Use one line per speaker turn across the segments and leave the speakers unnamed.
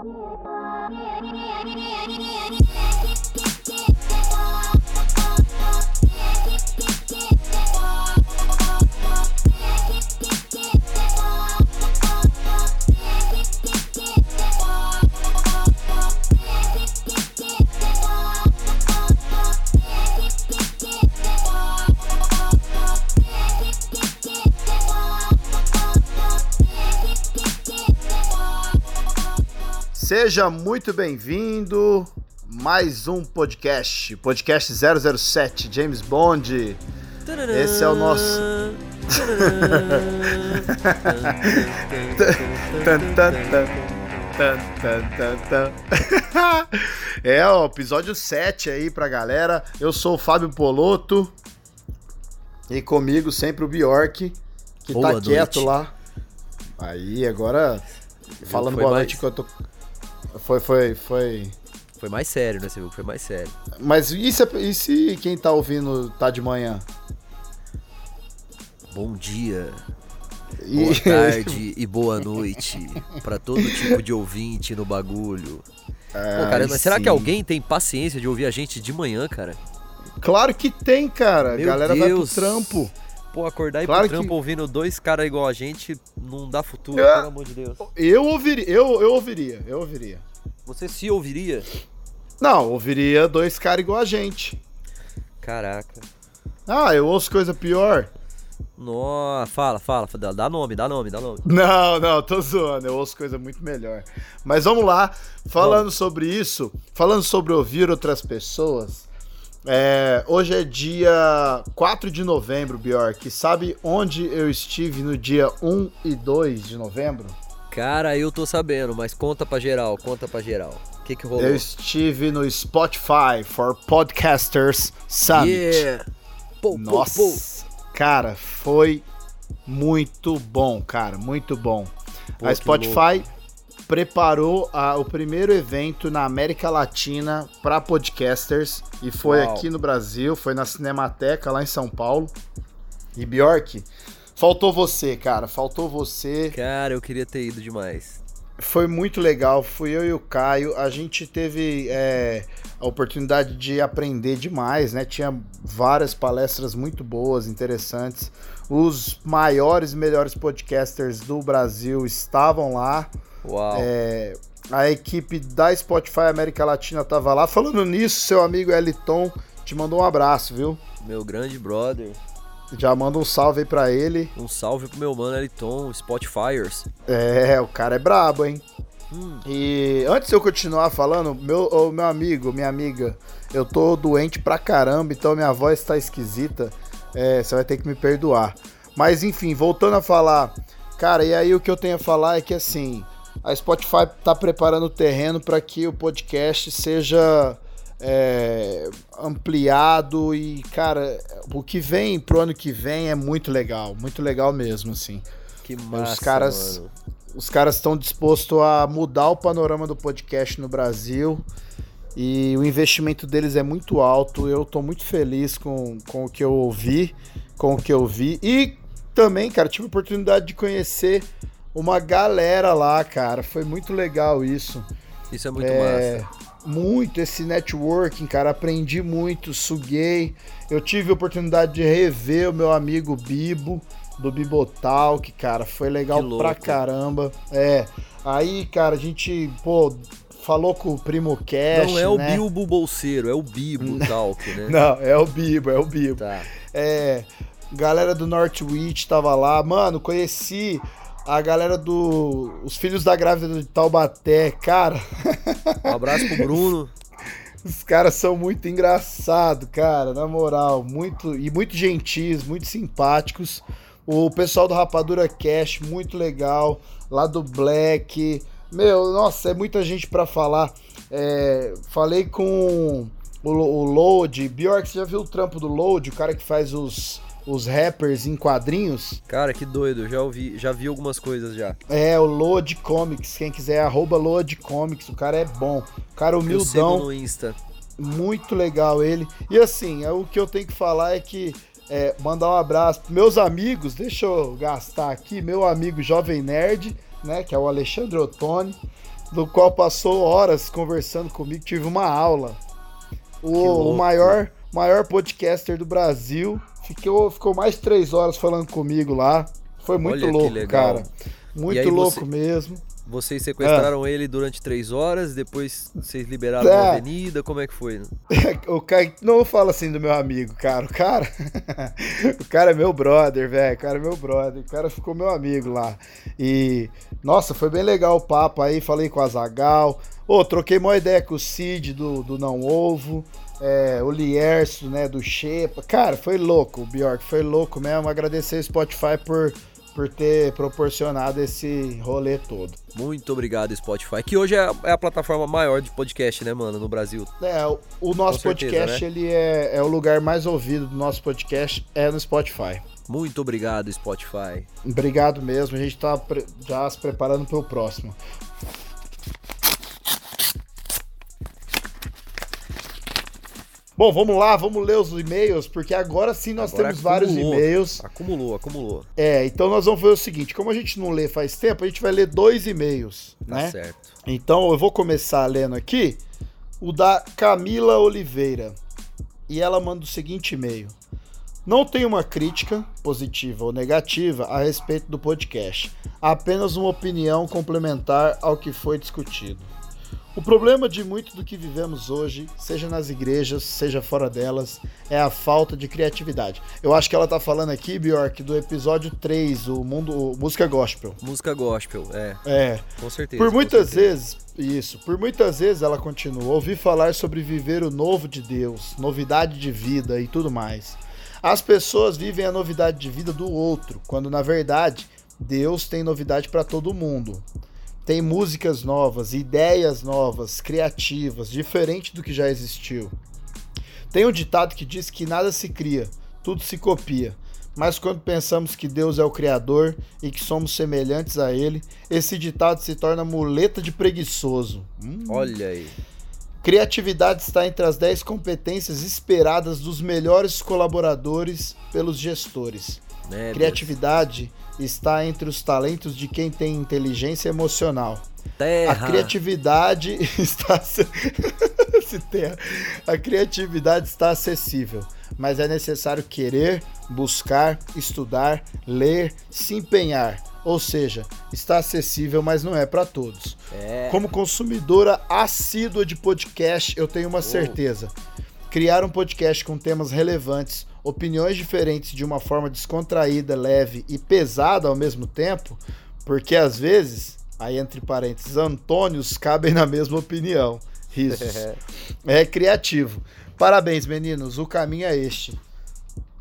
아니 아니 아니 아니 아니 아니 아니 Seja muito bem-vindo. Mais um podcast, podcast 007, James Bond. Esse é o nosso. é o episódio 7 aí pra galera. Eu sou o Fábio Poloto. E comigo sempre o Bjork, que
Boa
tá quieto
noite.
lá. Aí, agora, falando boa
mais-
noite enquanto. Foi, foi, foi.
Foi mais sério, né? Você viu que foi mais sério.
Mas e se, e se quem tá ouvindo tá de manhã?
Bom dia,
E-
boa tarde e boa noite pra todo tipo de ouvinte no bagulho. Pô, cara, mas será que alguém tem paciência de ouvir a gente de manhã, cara?
Claro que tem, cara.
Meu
galera
Deus.
vai pro trampo.
Pô, acordar e ir
Claro
pro trampo
que-
ouvindo dois caras igual a gente não dá futuro,
É.
pelo amor de Deus.
Eu ouviria, eu, eu ouviria, eu ouviria.
Você se ouviria?
Não, ouviria dois caras igual a gente.
Caraca.
Ah, eu ouço coisa pior.
Nossa, fala, fala, dá, dá nome, dá nome, dá nome.
Não, não, tô zoando, eu ouço coisa muito melhor. Mas vamos lá, falando sobre isso, falando sobre ouvir outras pessoas. É, hoje é dia 4 de novembro, Bjork. Sabe onde eu estive no dia 1 e 2 de novembro?
Cara, eu tô sabendo, mas conta pra geral, conta pra geral. O que que rolou?
Eu estive no Spotify for Podcasters Summit.
Yeah! Pô,
Nossa,
pô.
cara, foi muito bom, cara, muito bom.
Pô,
a Spotify preparou a- o primeiro evento na América Latina para podcasters e foi
Uau.
aqui no Brasil, foi na Cinemateca lá em São Paulo. E Bjork, faltou você, cara, faltou você.
Cara, eu queria ter ido demais.
Foi muito legal, fui eu e o Caio. A gente teve é, a oportunidade de aprender demais, né? Tinha várias palestras muito boas, interessantes. Os maiores e melhores podcasters do Brasil estavam lá.
Uau.
É, a equipe da Spotify América Latina tava lá. Falando nisso, seu amigo Eliton te mandou um abraço, viu?
Meu grande brother.
Já manda um salve aí pra ele.
Um salve pro meu mano Eliton, Spotifyers.
É, o cara é brabo, hein?
Hum,
E antes de eu continuar falando, meu, ô, meu amigo, minha amiga, eu tô doente pra caramba, então minha voz tá esquisita. É, você vai ter que me perdoar. Mas enfim, voltando a falar, cara, e aí o que eu tenho a falar é que assim, a Spotify tá preparando o terreno para que o podcast seja é, ampliado e, cara, o que vem pro ano que vem é muito legal, muito legal mesmo, assim.
que massa,
caras-
mano.
Os caras estão dispostos a mudar o panorama do podcast no Brasil e o investimento deles é muito alto. Eu tô muito feliz com, com o que eu ouvi, com o que eu vi. E também, cara, tive a oportunidade de conhecer uma galera lá, cara. Foi muito legal isso.
Isso é muito
É,
massa.
Muito esse networking, cara. Aprendi muito, suguei. Eu tive a oportunidade de rever o meu amigo Bibo, do Bibotalk, cara. Foi legal pra caramba. É. Aí, cara, a gente, pô, falou com o Primo Cash.
Não é o
né?
Bilbo Bolseiro, é o Bibo Talk, né?
Não, é o Bibo, é o Bibo.
Tá.
É, galera do Northwich tava lá. Mano, conheci a galera do. Os filhos da grávida de Taubaté, cara.
Um abraço pro Bruno.
Os caras são muito engraçados, cara, na moral, muito e muito gentis, muito simpáticos. O pessoal do Rapadura Cash, muito legal, lá do Black. Meu, nossa, é muita gente pra falar. É, falei com o, o Load, Bjork, você já viu o trampo do Load, o cara que faz os, os rappers em quadrinhos?
Cara, que doido, já ouvi, já vi algumas coisas já.
É, o Load Comics, quem quiser, arroba Load Comics, o cara é bom. O cara
Eu
humildão.
no Insta.
Muito legal ele. E assim, é, o que eu tenho que falar é que é, mandar um abraço pros meus amigos, deixa eu gastar aqui, meu amigo Jovem Nerd, né, que é o Alexandre Ottoni, do qual passou horas conversando comigo, tive uma aula. O, o maior, maior podcaster do Brasil ficou, ficou mais de três horas falando comigo lá. Foi muito
Olha
louco, cara. Muito louco
você-
mesmo.
Vocês sequestraram ele durante três horas, depois vocês liberaram
É.
na avenida, como é que foi?
O cara, não fala assim do meu amigo, cara. O cara, o cara é meu brother, velho. O cara é meu brother. O cara ficou meu amigo lá. E, nossa, foi bem legal o papo aí. Falei com a Zagal. Ô, troquei uma ideia com o Cid do, do Não Ovo. É, o Lierso, né, do Shepa. Cara, foi louco, o Bjork. Foi louco mesmo. Agradecer o Spotify por, por ter proporcionado esse rolê todo.
Muito obrigado, Spotify, que hoje é a, é a plataforma maior de podcast, né, mano, no Brasil.
É, o, o nosso
certeza,
podcast,
né?
ele é, é o lugar mais ouvido do nosso podcast, é no Spotify.
Muito obrigado, Spotify.
Obrigado mesmo, a gente tá já se preparando pro próximo. Bom, vamos lá, vamos ler os e-mails, porque agora sim nós
Agora
temos vários
acumulou.
e-mails.
Acumulou, acumulou.
É, então nós vamos ver o seguinte, como a gente não lê faz tempo, a gente vai ler dois e-mails,
Tá
né?
certo.
Então eu vou começar lendo aqui o da Camila Oliveira. E ela manda o seguinte e-mail: Não tenho uma crítica, positiva ou negativa, a respeito do podcast, apenas uma opinião complementar ao que foi discutido. O problema de muito do que vivemos hoje, seja nas igrejas, seja fora delas, é a falta de criatividade. Eu acho que ela tá falando aqui, Bjork, do episódio 3, o mundo o música gospel.
Música gospel, é,
É,
com certeza.
por muitas
certeza.
vezes, isso, por muitas vezes ela continua, ouvi falar sobre viver o novo de Deus, novidade de vida e tudo mais. As pessoas vivem a novidade de vida do outro, quando na verdade Deus tem novidade para todo mundo. Tem músicas novas, ideias novas, criativas, diferente do que já existiu. Tem um ditado que diz que nada se cria, tudo se copia. Mas quando pensamos que Deus é o Criador e que somos semelhantes a Ele, esse ditado se torna muleta de preguiçoso. Hum.
Olha aí.
Criatividade está entre as 10 competências esperadas dos melhores colaboradores pelos gestores.
Né,
Criatividade está entre os talentos de quem tem inteligência emocional.
Terra.
A criatividade está. A criatividade está acessível, mas é necessário querer, buscar, estudar, ler, se empenhar. Ou seja, está acessível, mas não é para todos.
É.
Como consumidora assídua de podcast, eu tenho uma certeza. Criar um podcast com temas relevantes, opiniões diferentes de uma forma descontraída, leve e pesada ao mesmo tempo, porque às vezes, aí entre parênteses, Antônios cabem na mesma opinião. Risos. é criativo. Parabéns, meninos, o caminho é este.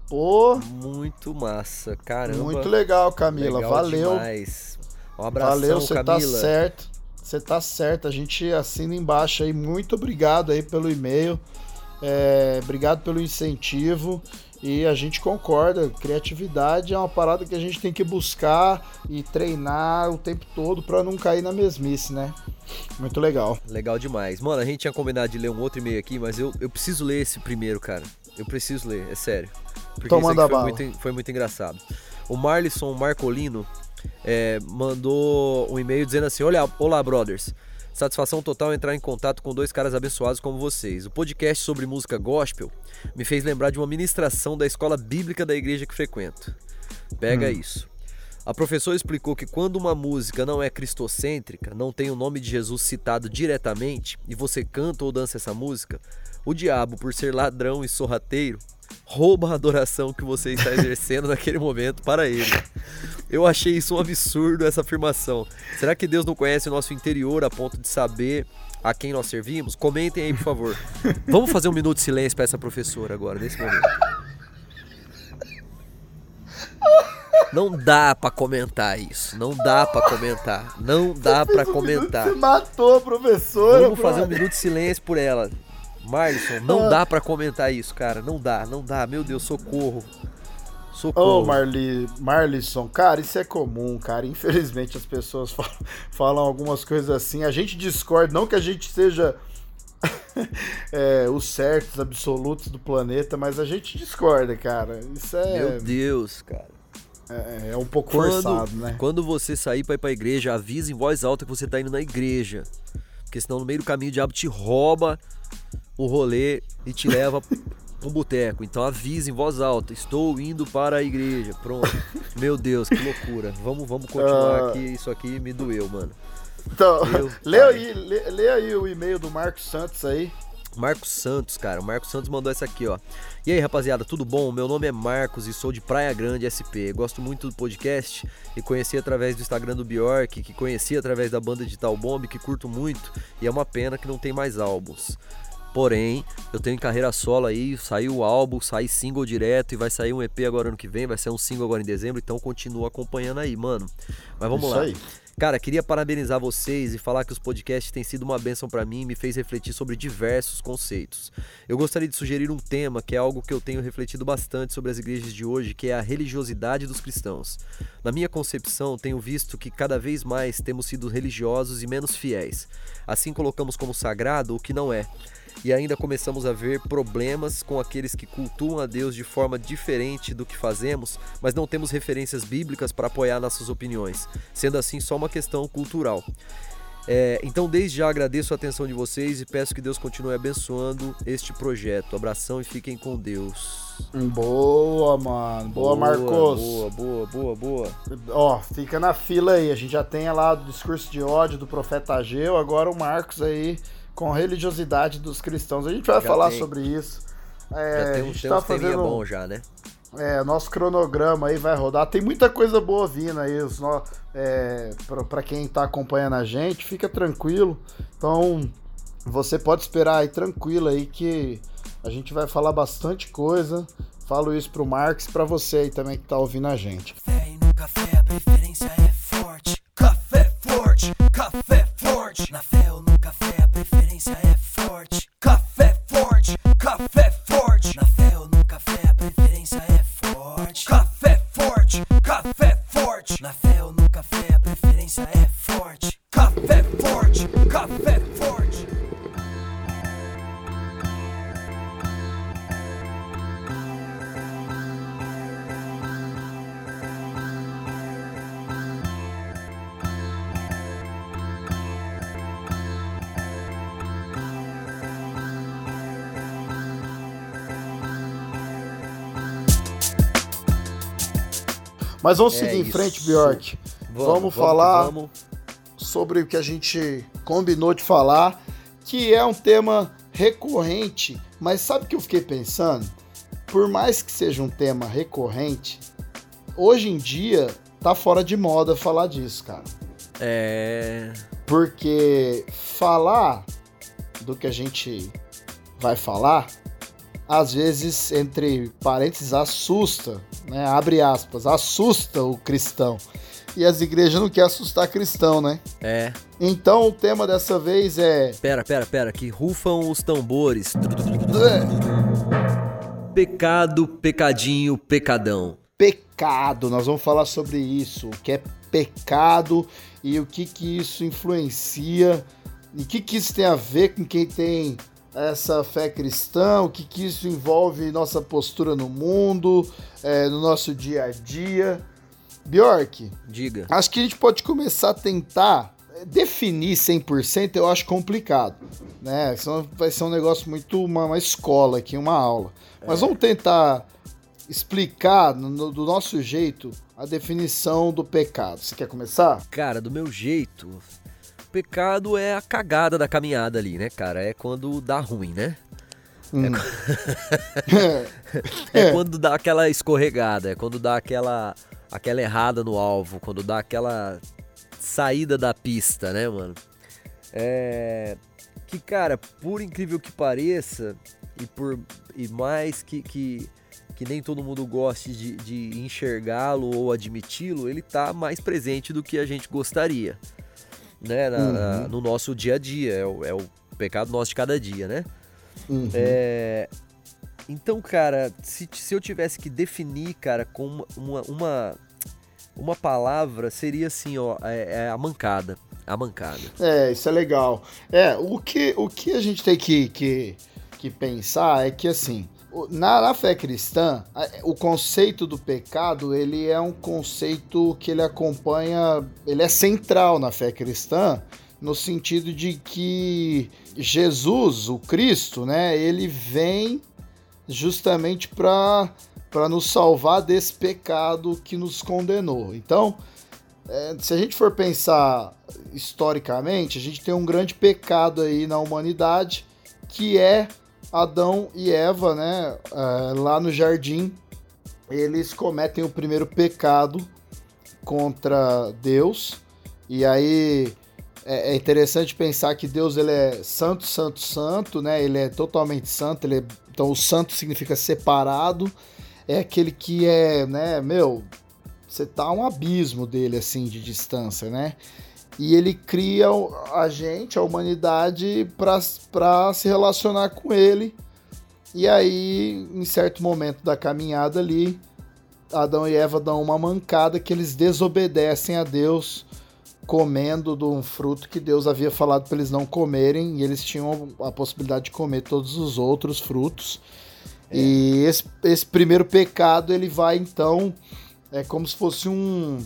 Pô,
Muito massa, caramba.
muito legal, Camila.
Legal
Valeu.
demais. Um abração,
Valeu, você tá certo. Você tá certo. A gente assina embaixo aí. Muito obrigado aí pelo e-mail. É, obrigado pelo incentivo. E a gente concorda. Criatividade é uma parada que a gente tem que buscar e treinar o tempo todo pra não cair na mesmice, né? Muito legal.
Legal demais. Mano, a gente tinha combinado de ler um outro e-mail aqui, mas eu, eu preciso ler esse primeiro, cara. Eu preciso ler, é sério. Porque
Então
isso aqui
manda
foi
bala.
muito, foi muito engraçado. O Marlisson Marcolino é, mandou um e-mail dizendo assim: Olha, olá, brothers. Satisfação total entrar em contato com dois caras abençoados como vocês. O podcast sobre música gospel me fez lembrar de uma ministração da escola bíblica da igreja que frequento. Pega isso. A professora explicou que quando uma música não é cristocêntrica, não tem o nome de Jesus citado diretamente, e você canta ou dança essa música, o diabo, por ser ladrão e sorrateiro, rouba a adoração que você está exercendo naquele momento para ele. Eu achei isso um absurdo, essa afirmação. Será que Deus não conhece o nosso interior a ponto de saber a quem nós servimos? Comentem aí, por favor. Vamos fazer um minuto de silêncio para essa professora agora, nesse momento. Não dá pra comentar isso. Não dá pra comentar. Não dá pra comentar.
Você matou a professora.
Vamos fazer um minuto de silêncio por ela. Marlison, não dá pra comentar isso, cara. Não dá, não dá. Meu Deus, socorro.
Ô,
Socorro.
Marli, Marlisson, cara, isso é comum, cara. Infelizmente as pessoas falam, falam algumas coisas assim. A gente discorda, não que a gente seja é, os certos absolutos do planeta, mas a gente discorda, cara. Isso é.
Meu Deus, cara.
É, é um pouco
Quando,
forçado, né?
quando você sair pra ir pra igreja, avisa em voz alta que você tá indo na igreja. Porque senão no meio do caminho o diabo te rouba o rolê e te leva pro boteco. Então avisa em voz alta, estou indo para a igreja. Pronto. Meu Deus, que loucura. Vamos, vamos continuar
Ah.
que isso aqui me doeu, mano.
Então, lê aí, lê, lê aí o e-mail do Marcos Santos aí.
Marcos Santos, cara. O Marcos Santos mandou essa aqui, ó. E aí, rapaziada, tudo bom? Meu nome é Marcos e sou de Praia Grande, SP. Gosto muito do podcast e conheci através do Instagram do Bjork, que conheci através da banda de Tal Bomb, que curto muito e é uma pena que não tem mais álbuns. Porém, eu tenho carreira solo aí, saiu o álbum, sai single direto e vai sair um EP agora ano que vem, vai sair um single agora em dezembro, então continua acompanhando aí, mano. Mas vamos
Isso
lá.
aí.
Cara, queria parabenizar vocês e falar que os podcasts têm sido uma bênção pra mim e me fez refletir sobre diversos conceitos. Eu gostaria de sugerir um tema que é algo que eu tenho refletido bastante sobre as igrejas de hoje, que é a religiosidade dos cristãos. Na minha concepção, tenho visto que cada vez mais temos sido religiosos e menos fiéis. Assim colocamos como sagrado o que não é. E ainda começamos a ver problemas com aqueles que cultuam a Deus de forma diferente do que fazemos, mas não temos referências bíblicas para apoiar nossas opiniões, sendo assim só uma questão cultural. É, então, desde já agradeço a atenção de vocês e peço que Deus continue abençoando este projeto. Abração e fiquem com Deus.
Boa, mano. Boa, Marcos.
Boa, boa, boa, boa.
Ó, fica na fila aí. A gente já tem lá o discurso de ódio do profeta Ageu, agora o Marcos aí com a religiosidade dos cristãos. A gente vai
Já
falar
tem.
sobre isso. É,
já tem um,
tá fazendo.
bom já, né?
É, nosso cronograma aí vai rodar. Tem muita coisa boa vindo aí. Os no... é, pra, pra quem tá acompanhando a gente, fica tranquilo. Então, você pode esperar aí tranquilo aí que a gente vai falar bastante coisa. Falo isso pro Marcos e pra você aí também que tá ouvindo a gente.
Café e no café a preferência é forte. Café forte, café forte. Na fé preferência é forte.
Mas vamos
É
seguir em
isso.
frente, Bjork. Vamos,
que
falar
vamos.
sobre o que a gente combinou de falar, que é um tema recorrente, mas sabe o que eu fiquei pensando? Por mais que seja um tema recorrente, hoje em dia tá fora de moda falar disso, cara.
É.
Porque falar do que a gente vai falar, às vezes, entre parênteses, assusta, né? Abre aspas, assusta o cristão. E as igrejas não querem assustar cristão, né?
É.
Então o tema dessa vez é.
Pera, pera, pera, que rufam os tambores.
é,
Pecado, pecadinho, pecadão.
Pecado. Nós vamos falar sobre isso. O que é pecado e o que, que isso influencia. E o que, que isso tem a ver com quem tem essa fé cristã, o que, que isso envolve nossa postura no mundo, é, no nosso dia a dia. Bjork,
Diga.
acho que a gente pode começar a tentar definir 100%, eu acho complicado, né? Senão vai ser um negócio muito uma, uma escola aqui, uma aula. Mas vamos tentar explicar no- no- do nosso jeito a definição do pecado. Você quer começar?
Cara, do meu jeito, pecado é a cagada da caminhada ali, né, cara? É quando dá ruim, né?
Hum.
É,
É.
quando dá aquela escorregada, é quando dá aquela aquela errada no alvo, quando dá aquela saída da pista, né, mano? É que cara, por incrível que pareça e por e mais que que, que nem todo mundo goste de, de enxergá-lo ou admiti-lo, ele tá mais presente do que a gente gostaria, né, na- na- no nosso dia a dia, é o, é o pecado nosso de cada dia, né?
Uhum.
É, então, cara, se, se eu tivesse que definir, cara, com uma, uma, uma, palavra, seria assim, ó, é, é a mancada. A mancada.
É, isso é legal. É, o que, o que a gente tem que, que, que pensar é que, assim, na, na fé cristã, o conceito do pecado, ele é um conceito que ele acompanha, ele é central na fé cristã, no sentido de que Jesus, o Cristo, né, ele vem justamente para para nos salvar desse pecado que nos condenou. Então, é, se a gente for pensar historicamente, a gente tem um grande pecado aí na humanidade, que é Adão e Eva, né? é, lá no jardim, eles cometem o primeiro pecado contra Deus. E aí é, é interessante pensar que Deus ele é santo, santo, santo, né? Ele é totalmente santo. Ele é- então o santo significa separado. É aquele que é, né? Meu, você tá um abismo dele assim de distância, né? E ele cria a gente, a humanidade, para se relacionar com ele. E aí, em certo momento da caminhada ali, Adão e Eva dão uma mancada que eles desobedecem a Deus, comendo de um fruto que Deus havia falado para eles não comerem, e eles tinham a possibilidade de comer todos os outros frutos. E esse, esse primeiro pecado, ele vai então, é como se fosse um,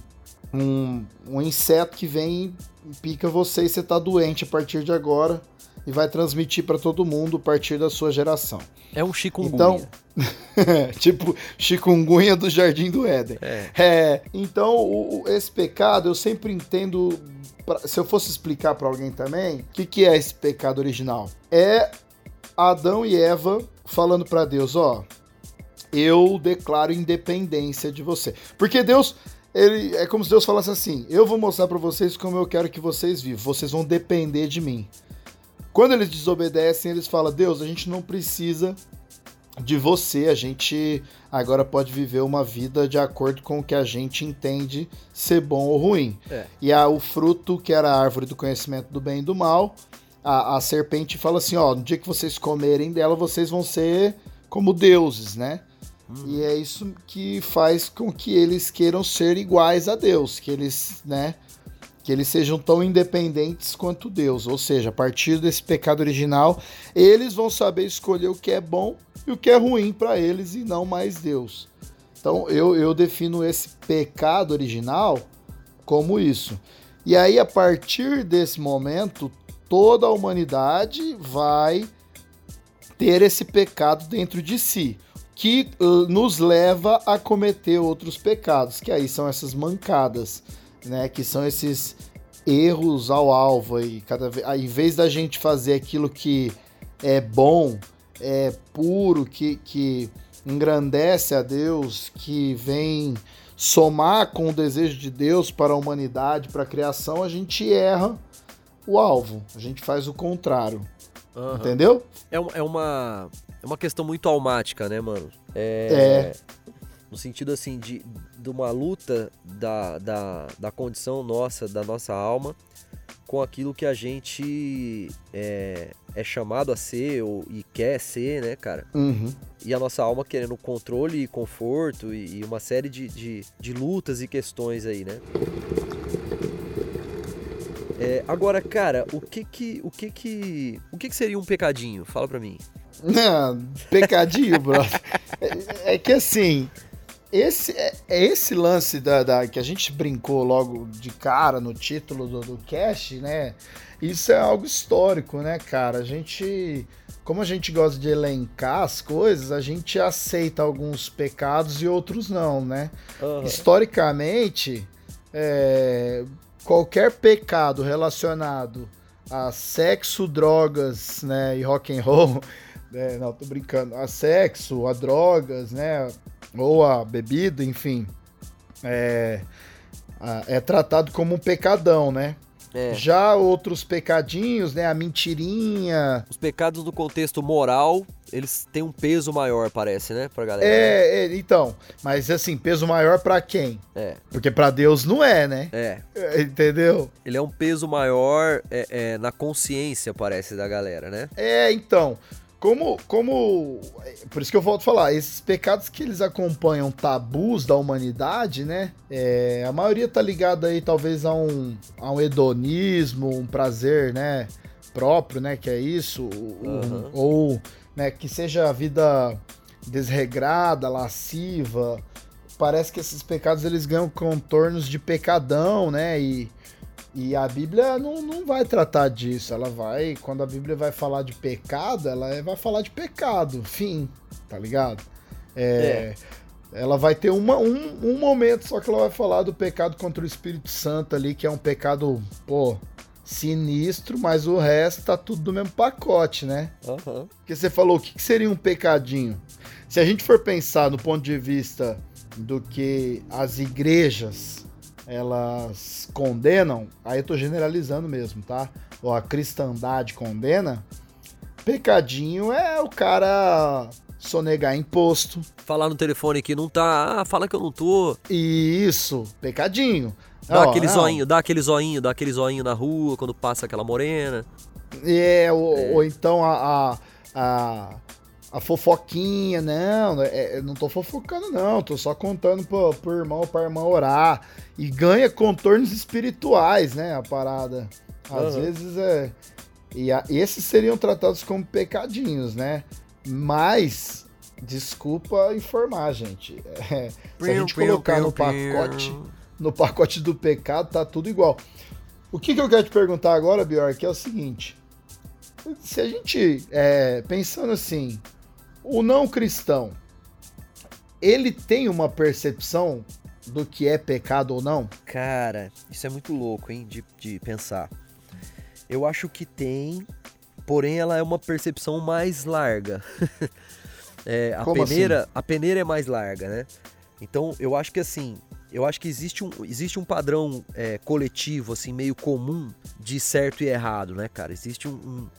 um, um inseto que vem e pica você e você tá doente a partir de agora e vai transmitir para todo mundo a partir da sua geração.
É um chikungunya.
Então, tipo chikungunya do Jardim do Éden.
É.
É, então, o- o- esse pecado eu sempre entendo. pra- se eu fosse explicar para alguém também, o que, que é esse pecado original? É Adão e Eva falando para Deus: ó, eu declaro independência de você. Porque Deus. Ele, é como se Deus falasse assim: Eu vou mostrar para vocês como eu quero que vocês vivam. Vocês vão depender de mim. Quando eles desobedecem, eles falam: Deus, a gente não precisa de você, a gente agora pode viver uma vida de acordo com o que a gente entende ser bom ou ruim.
É.
E a, o fruto, que era a árvore do conhecimento do bem e do mal, a, a serpente fala assim: ó, no dia que vocês comerem dela, vocês vão ser como deuses, né? E é isso que faz com que eles queiram ser iguais a Deus, que eles, né? Que eles sejam tão independentes quanto Deus. Ou seja, a partir desse pecado original, eles vão saber escolher o que é bom e o que é ruim para eles e não mais Deus. Então eu, eu defino esse pecado original como isso. E aí, a partir desse momento, toda a humanidade vai ter esse pecado dentro de si, que uh, nos leva a cometer outros pecados, que aí são essas mancadas, né? Que são esses erros ao alvo aí, cada vez, em vez da gente fazer aquilo que é bom, é puro, que, que engrandece a Deus, que vem somar com o desejo de Deus para a humanidade, para a criação, a gente erra o alvo, a gente faz o contrário,
Aham.
entendeu?
É, é uma, é uma questão muito almática, né, mano? É. No sentido, assim, de, de uma luta da, da, da condição nossa, da nossa alma, com aquilo que a gente é, é chamado a ser ou, e quer ser, né, cara?
Uhum.
E a nossa alma querendo controle e conforto e, e uma série de, de, de lutas e questões aí, né? É, agora, cara, o que que, o que que, o que que seria um pecadinho? Fala pra mim.
Não, pecadinho, brother. É, é que assim, esse, é, é esse lance da, da- que a gente brincou logo de cara no título do, do cast, né? Isso é algo histórico, né, cara? A gente, como a gente gosta de elencar as coisas, a gente aceita alguns pecados e outros não, né? Historicamente, é, qualquer pecado relacionado a sexo, drogas, né, e rock and roll, né, não, tô brincando, a sexo, a drogas, né, ou a bebida, enfim, é, a- é tratado como um pecadão, né?
É,
Já outros pecadinhos, né, a mentirinha,
os pecados no contexto moral, eles têm um peso maior, parece, né, pra galera.
é, é, então, mas assim, peso maior pra quem?
É,
Porque pra Deus não é, né?
é.
É, Entendeu?
Ele é um peso maior é, é, na consciência, parece, da galera, né?
É, então, como, como, por isso que eu volto a falar, esses pecados que eles acompanham tabus da humanidade, né? é, a maioria tá ligada aí talvez a um, a um hedonismo, um prazer, né? Próprio, né? Que é isso, um-
Aham.
ou, né? Que seja a vida desregrada, lasciva. Parece que esses pecados eles ganham contornos de pecadão, né? E, e a Bíblia não, não vai tratar disso. Ela vai, quando a Bíblia vai falar de pecado, ela vai falar de pecado, fim, tá ligado? É, Ela vai ter uma, um, um momento só que ela vai falar do pecado contra o Espírito Santo ali, que é um pecado, pô, sinistro, mas o resto tá tudo do mesmo pacote, né?
Aham.
Porque você falou, o que, que seria um pecadinho? Se a gente for pensar no ponto de vista do que as igrejas elas condenam, aí eu tô generalizando mesmo, tá? Ou a cristandade condena, pecadinho é o cara sonegar imposto.
Falar no telefone que não tá, ah, fala que eu não tô.
E isso, pecadinho.
Dá
Ó,
aquele
não,
zoinho, dá aquele zoinho, dá aquele zoinho na rua quando passa aquela morena.
É, ou, ou então a, a, a, a fofoquinha, não, é, eu não tô fofocando não, tô só contando pro, pro irmão ou pra irmã orar. E ganha contornos espirituais, né, a parada. Às
Aham.
vezes é... E a- esses seriam tratados como pecadinhos, né? Mas, desculpa informar, gente. É, se a gente colocar no pacote no pacote do pecado, tá tudo igual. O que, que eu quero te perguntar agora, Bjork, é o seguinte: se a gente, é, pensando assim, o não cristão, ele tem uma percepção do que é pecado ou não?
Cara, isso é muito louco, hein, de, de pensar. Eu acho que tem, porém ela é uma percepção mais larga. É, a,
Como assim?
peneira, a peneira é mais larga, né? Então, eu acho que assim, eu acho que existe um, existe um padrão é, coletivo, assim, meio comum de certo e errado, né, cara? Existe um, um,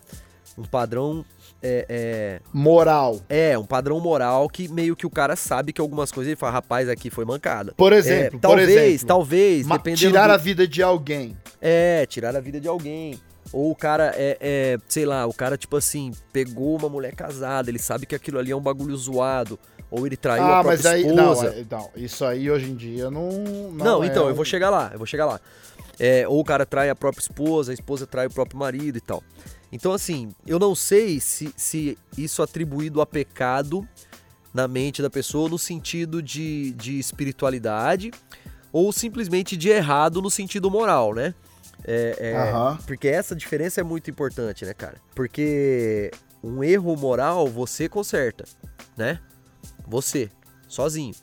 um padrão é, é,
Moral.
é, um padrão moral que meio que o cara sabe que algumas coisas ele fala, rapaz, aqui foi mancada.
Por
É,
exemplo,
talvez,
por exemplo,
talvez, dependendo
tirar
do-
a vida de alguém.
É, tirar a vida de alguém. Ou o cara é, é, sei lá, o cara, tipo assim, pegou uma mulher casada, ele sabe que aquilo ali é um bagulho zoado. Ou ele traiu a
ah,
própria
mas aí. Não,
esposa.
é- não, isso aí hoje em dia não. Não,
Não,
é
então, eu vou chegar lá, eu vou chegar lá. É, ou o cara trai a própria esposa, a esposa trai o próprio marido e tal. Então, assim, eu não sei se, se isso é atribuído a pecado na mente da pessoa no sentido de, de espiritualidade ou simplesmente de errado no sentido moral, né? É, é,
Aham.
Porque essa diferença é muito importante, né, cara? Porque um erro moral você conserta, né? Você, sozinho.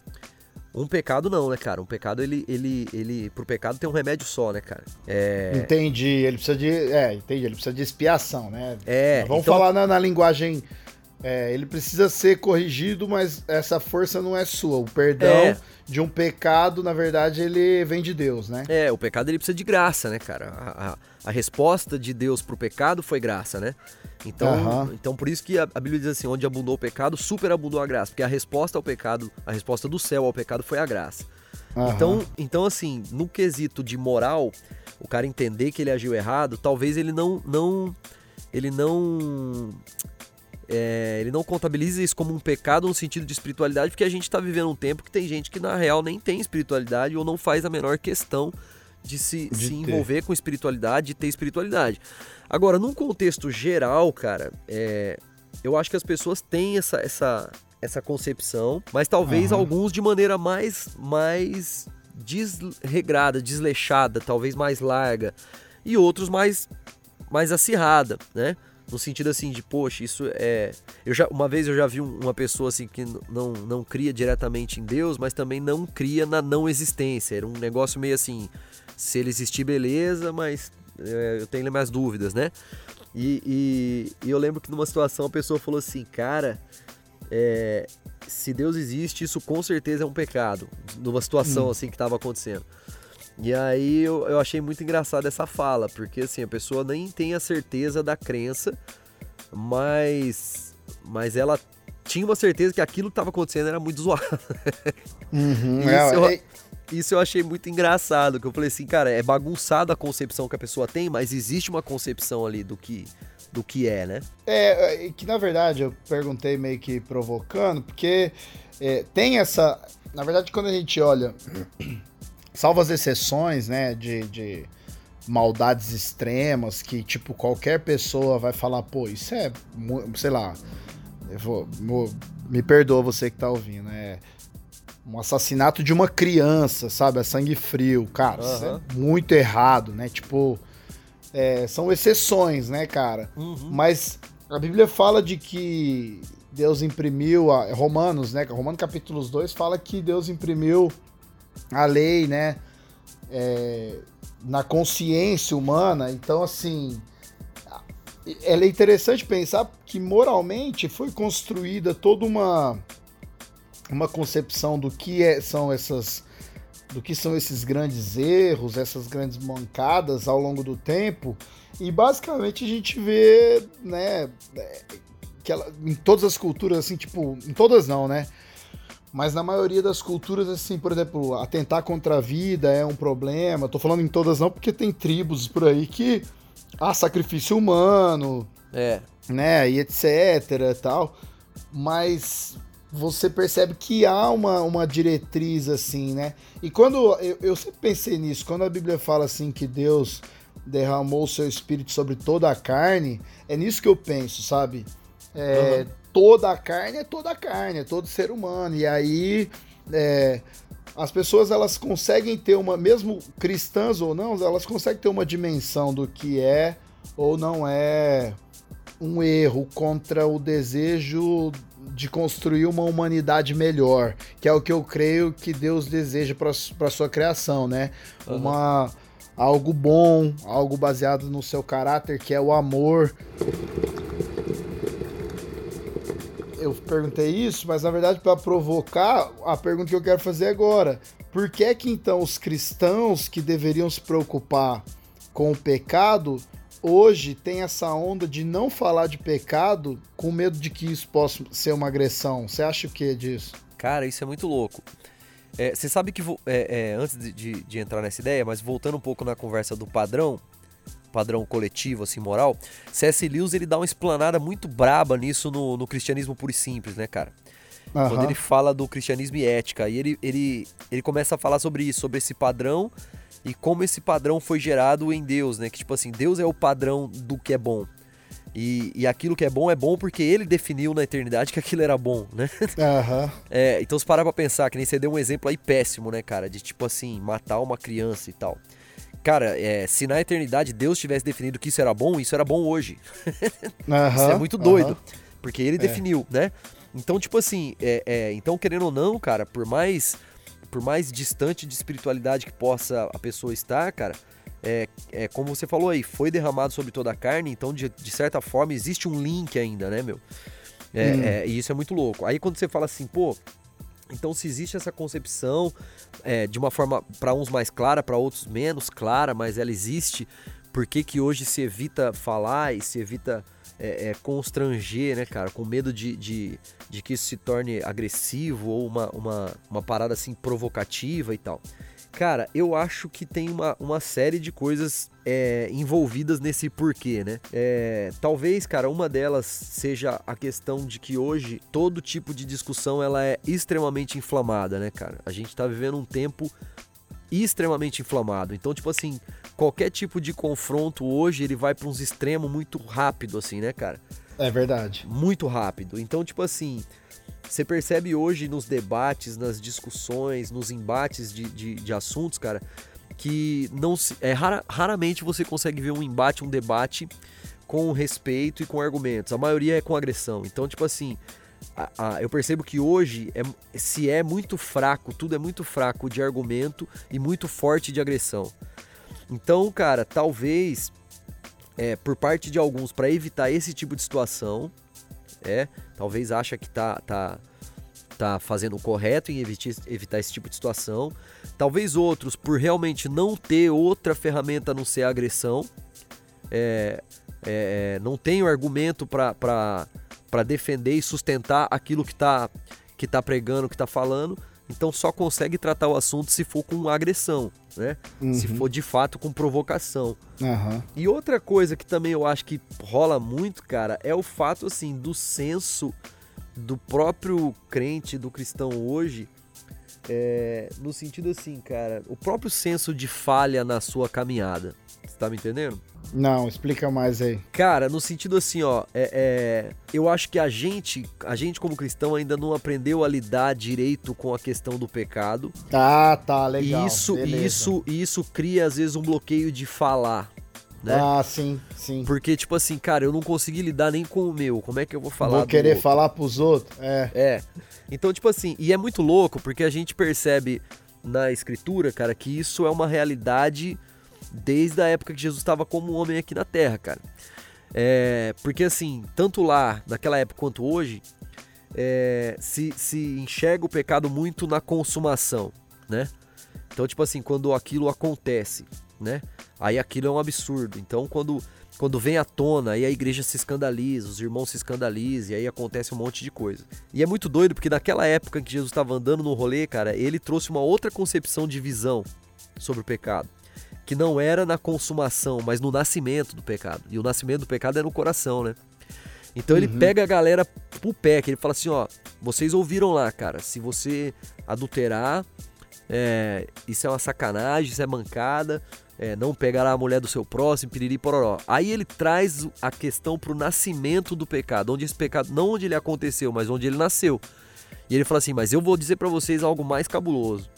Um pecado não, né, cara? Um pecado, ele, ele, ele, pro pecado tem um remédio só, né, cara? É,
Entendi, ele precisa de. É, entendi, ele precisa de expiação, né?
é
Vamos
então-
falar na, na linguagem. É, ele precisa ser corrigido, mas essa força não é sua. O perdão
É.
de um pecado, na verdade, ele vem de Deus, né?
É, o pecado ele precisa de graça, né, cara? A, a- a resposta de Deus pro pecado foi graça, né? Então, então por isso que a, a Bíblia diz assim, onde abundou o pecado, superabundou a graça, porque a resposta ao pecado, a resposta do céu ao pecado foi a graça. Então, então assim, no quesito de moral, o cara entender que ele agiu errado, talvez ele não não ele não é, ele não contabiliza isso como um pecado no sentido de espiritualidade, porque a gente tá vivendo um tempo que tem gente que na real nem tem espiritualidade ou não faz a menor questão de se,
De
se envolver com espiritualidade, de ter espiritualidade. Agora, num contexto geral, cara, é, eu acho que as pessoas têm essa, essa, essa concepção, mas talvez
Aham.
alguns de maneira mais, mais desregrada, desleixada, talvez mais larga, e outros mais, mais acirrada, né? No sentido assim de, poxa, isso é. Eu já, uma vez eu já vi um- uma pessoa assim que não, não cria diretamente em Deus, mas também não cria na não existência. Era um negócio meio assim, se ele existir, beleza, mas é, eu tenho minhas dúvidas, né? E, e- e eu lembro que numa situação a pessoa falou assim, cara, é, se Deus existe, isso com certeza é um pecado. Numa situação assim que estava acontecendo. E aí eu, eu achei muito engraçado essa fala, porque assim, a pessoa nem tem a certeza da crença, mas, mas ela tinha uma certeza que aquilo que estava acontecendo era muito zoado.
Uhum,
Isso
é,
eu-
é-
Isso eu achei muito engraçado, que eu falei assim, cara, é bagunçado a concepção que a pessoa tem, mas existe uma concepção ali do que, do que é, né?
É, é, que na verdade eu perguntei meio que provocando, porque é, tem essa. Na verdade, quando a gente olha, salvo as exceções, né, de, de maldades extremas, que tipo qualquer pessoa vai falar, pô, isso é, sei lá. eu vou, vou- me perdoa você que tá ouvindo, é um assassinato de uma criança, sabe? É sangue frio, cara, isso
Aham.
é muito errado, né? Tipo, é, são exceções, né, cara?
Uhum.
Mas a Bíblia fala de que Deus imprimiu, a, Romanos, né? Romanos capítulo 2 fala que Deus imprimiu a lei, né? é, na consciência humana. Então, assim, ela é interessante pensar que moralmente foi construída toda uma uma concepção do que é- são essas do que são esses grandes erros, essas grandes mancadas ao longo do tempo. E basicamente a gente vê, né, é, que ela, em todas as culturas, assim, tipo, em todas não, né? Mas na maioria das culturas, assim, por exemplo, atentar contra a vida é um problema. Tô falando em todas não, porque tem tribos por aí que há sacrifício humano,
É.
né, e etc tal. Mas você percebe que há uma, uma diretriz assim, né? E quando eu, eu sempre pensei nisso, quando a Bíblia fala assim que Deus derramou o seu espírito sobre toda a carne, é nisso que eu penso, sabe? É, Toda a carne é toda a carne, é todo ser humano. E aí é, as pessoas elas conseguem ter uma, mesmo cristãs ou não, elas conseguem ter uma dimensão do que é ou não é um erro contra o desejo de construir uma humanidade melhor, que é o que eu creio que Deus deseja para sua criação, né?
Aham.
Uma algo bom, algo baseado no seu caráter, que é o amor. Eu perguntei isso, mas na verdade para provocar a pergunta que eu quero fazer agora, por que é que então os cristãos que deveriam se preocupar com o pecado hoje tem essa onda de não falar de pecado com medo de que isso possa ser uma agressão. Você acha o que disso?
Cara, isso é muito louco. É, Você sabe que, é, é, antes de, de- de entrar nessa ideia, mas voltando um pouco na conversa do padrão, padrão coletivo, assim, moral, C.S. Lewis, ele dá uma explanada muito braba nisso no, no cristianismo puro e simples, né, cara? Quando
Aham.
ele fala do cristianismo e ética, e ele, ele, ele começa a falar sobre isso, sobre esse padrão e como esse padrão foi gerado em Deus, né? Que tipo assim, Deus é o padrão do que é bom. E, e aquilo que é bom é bom porque ele definiu na eternidade que aquilo era bom, né?
Aham.
É, então se parar pra pensar, que nem você deu um exemplo aí péssimo, né, cara? De tipo assim, matar uma criança e tal. Cara, é, se na eternidade Deus tivesse definido que isso era bom, isso era bom hoje.
Aham.
Isso é muito doido.
aham.
Porque ele definiu, né? Então, tipo assim, é, é, então querendo ou não, cara, por mais por mais distante de espiritualidade que possa a pessoa estar, cara, é, é como você falou aí, foi derramado sobre toda a carne, então de, de certa forma existe um link ainda, né, meu? É,
Hum.
é, e isso é muito louco. Aí quando você fala assim, pô, então se existe essa concepção é, de uma forma para uns mais clara, para outros menos clara, mas ela existe, por que que hoje se evita falar e se evita é, é, constranger, né, cara, com medo de, de, de que isso se torne agressivo ou uma, uma, uma parada assim provocativa e tal. Cara, eu acho que tem uma, uma série de coisas é, envolvidas nesse porquê, né? É, talvez, cara, uma delas seja a questão de que hoje todo tipo de discussão ela é extremamente inflamada, né, cara? A gente tá vivendo um tempo extremamente inflamado. Então, tipo assim, qualquer tipo de confronto hoje ele vai para uns extremos muito rápido, assim, né, cara?
É verdade.
muito rápido. Então, tipo assim, você percebe hoje nos debates, nas discussões, nos embates de, de, de assuntos, cara, que não se, é rara- raramente você consegue ver um embate, um debate com respeito e com argumentos. A maioria é com agressão. Então, tipo assim, a- a- eu percebo que hoje é, se é muito fraco, tudo é muito fraco de argumento e muito forte de agressão. Então, cara, talvez é, por parte de alguns para evitar esse tipo de situação, é, talvez acha que tá tá tá fazendo o correto em evitar, evitar esse tipo de situação. Talvez outros por realmente não ter outra ferramenta a não ser a agressão, é, é, não tem o argumento para defender e sustentar aquilo que tá que tá pregando, que tá falando. Então só consegue tratar o assunto se for com agressão, né? Se
Uhum.
for de fato com provocação.
Aham.
E outra coisa que também eu acho que rola muito, cara, é o fato assim do senso do próprio crente, do cristão hoje, é, no sentido assim, cara, o próprio senso de falha na sua caminhada. Você tá me entendendo?
Não, explica mais aí.
Cara, no sentido assim, ó, é, é, eu acho que a gente, a gente como cristão ainda não aprendeu a lidar direito com a questão do pecado.
Ah, tá, legal.
E isso,
beleza.
isso, isso cria às vezes um bloqueio de falar, né?
Ah, sim, sim.
Porque tipo assim, cara, eu não consegui lidar nem com o meu. Como é que eu vou falar?
Vou querer
outro?
falar pros outros? É.
É. Então, tipo assim, e é muito louco porque a gente percebe na escritura, cara, que isso é uma realidade desde a época que Jesus estava como homem aqui na Terra, cara. É, porque assim, tanto lá, naquela época quanto hoje, é, se, se enxerga o pecado muito na consumação, né? Então, tipo assim, quando aquilo acontece, né? Aí aquilo é um absurdo. Então, quando, quando vem à tona, aí a igreja se escandaliza, os irmãos se escandalizam, e aí acontece um monte de coisa. E é muito doido, porque naquela época que Jesus estava andando no rolê, cara, ele trouxe uma outra concepção de visão sobre o pecado. Que não era na consumação, mas no nascimento do pecado. E o nascimento do pecado é no coração, né? Então ele pega a galera pro pé, que ele fala assim, ó, vocês ouviram lá, cara, se você adulterar, é, isso é uma sacanagem, isso é mancada, é, não pegará a mulher do seu próximo, piriri pororó. Aí ele traz a questão pro nascimento do pecado, onde esse pecado, não onde ele aconteceu, mas onde ele nasceu. E ele fala assim, mas eu vou dizer pra vocês algo mais cabuloso.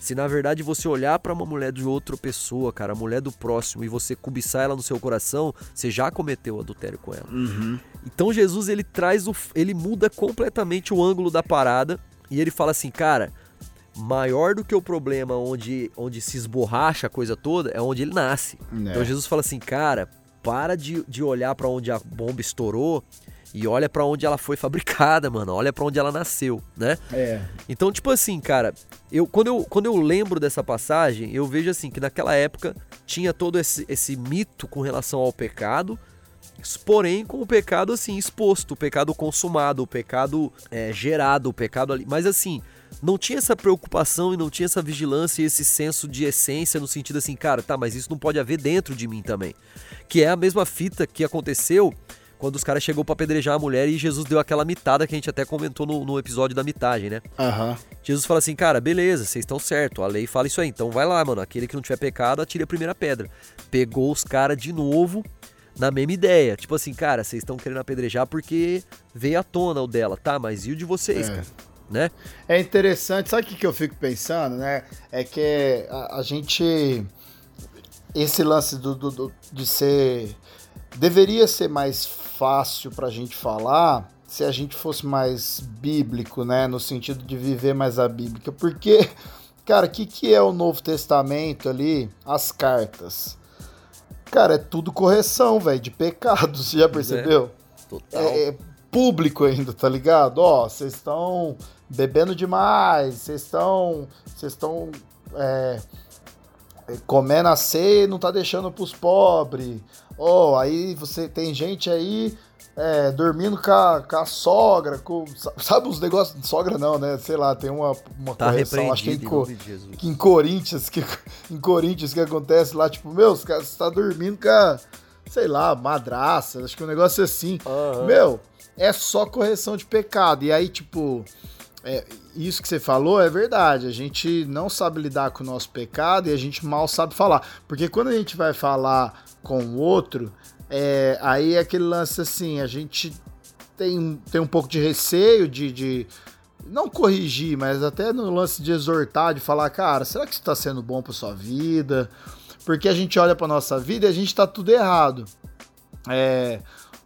Se na verdade você olhar pra uma mulher de outra pessoa, cara, a mulher do próximo, e você cobiçar ela no seu coração, você já cometeu adultério com ela. Então Jesus ele traz o, ele muda completamente o ângulo da parada e ele fala assim, cara, maior do que o problema onde, onde se esborracha a coisa toda é onde ele nasce.
É.
Então Jesus fala assim, cara, para de, de olhar pra onde a bomba estourou e olha pra onde ela foi fabricada, mano. Olha pra onde ela nasceu, né?
É.
Então, tipo assim, cara, eu quando, eu quando eu lembro dessa passagem, eu vejo assim que naquela época tinha todo esse, esse mito com relação ao pecado, porém com o pecado assim exposto, o pecado consumado, o pecado é, gerado, o pecado ali. Mas assim, não tinha essa preocupação e não tinha essa vigilância e esse senso de essência no sentido assim, cara, tá, mas isso não pode haver dentro de mim também. Que é a mesma fita que aconteceu quando os caras chegou pra apedrejar a mulher e Jesus deu aquela mitada que a gente até comentou no, no episódio da mitagem, né?
Aham.
Jesus fala assim, cara, beleza, vocês estão certo, a lei fala isso aí, então vai lá, mano, aquele que não tiver pecado, atire a primeira pedra. Pegou os caras de novo na mesma ideia, tipo assim, cara, vocês estão querendo apedrejar porque veio à tona o dela, tá, mas e o de vocês,
É.
cara? Né?
É interessante, sabe o que, que eu fico pensando, né? É que a, a gente. Esse lance do, do- do- de ser. Deveria ser mais fácil pra gente falar se a gente fosse mais bíblico, né? No sentido de viver mais a Bíblica. Porque, cara, o que, que é o Novo Testamento ali? As cartas. Cara, é tudo correção, velho, de pecados, você já percebeu?
Total.
é, é público ainda, tá ligado? Ó, vocês estão bebendo demais, vocês estão. Vocês estão. É, é, comendo a ceia e não tá deixando pros pobres. Ó, aí você tem gente aí. é, dormindo com a, com a sogra, com, sabe os negócios? Sogra não, né? Sei lá, tem uma, uma
Tá
correção, acho que é em, co-
de
que em Corinthians, que em Corinthians que acontece lá, tipo, meu, os caras tá dormindo com a, sei lá, madraça, acho que um negócio assim.
Aham.
Meu, é só correção de pecado. E aí, tipo, é, isso que você falou é verdade. A gente não sabe lidar com o nosso pecado e a gente mal sabe falar. Porque quando a gente vai falar com o outro, é, aí é aquele lance assim, a gente tem, tem um pouco de receio de, de não corrigir, mas até no lance de exortar, de falar, cara, será que isso tá sendo bom pra sua vida? Porque a gente olha pra nossa vida e a gente tá tudo errado. É,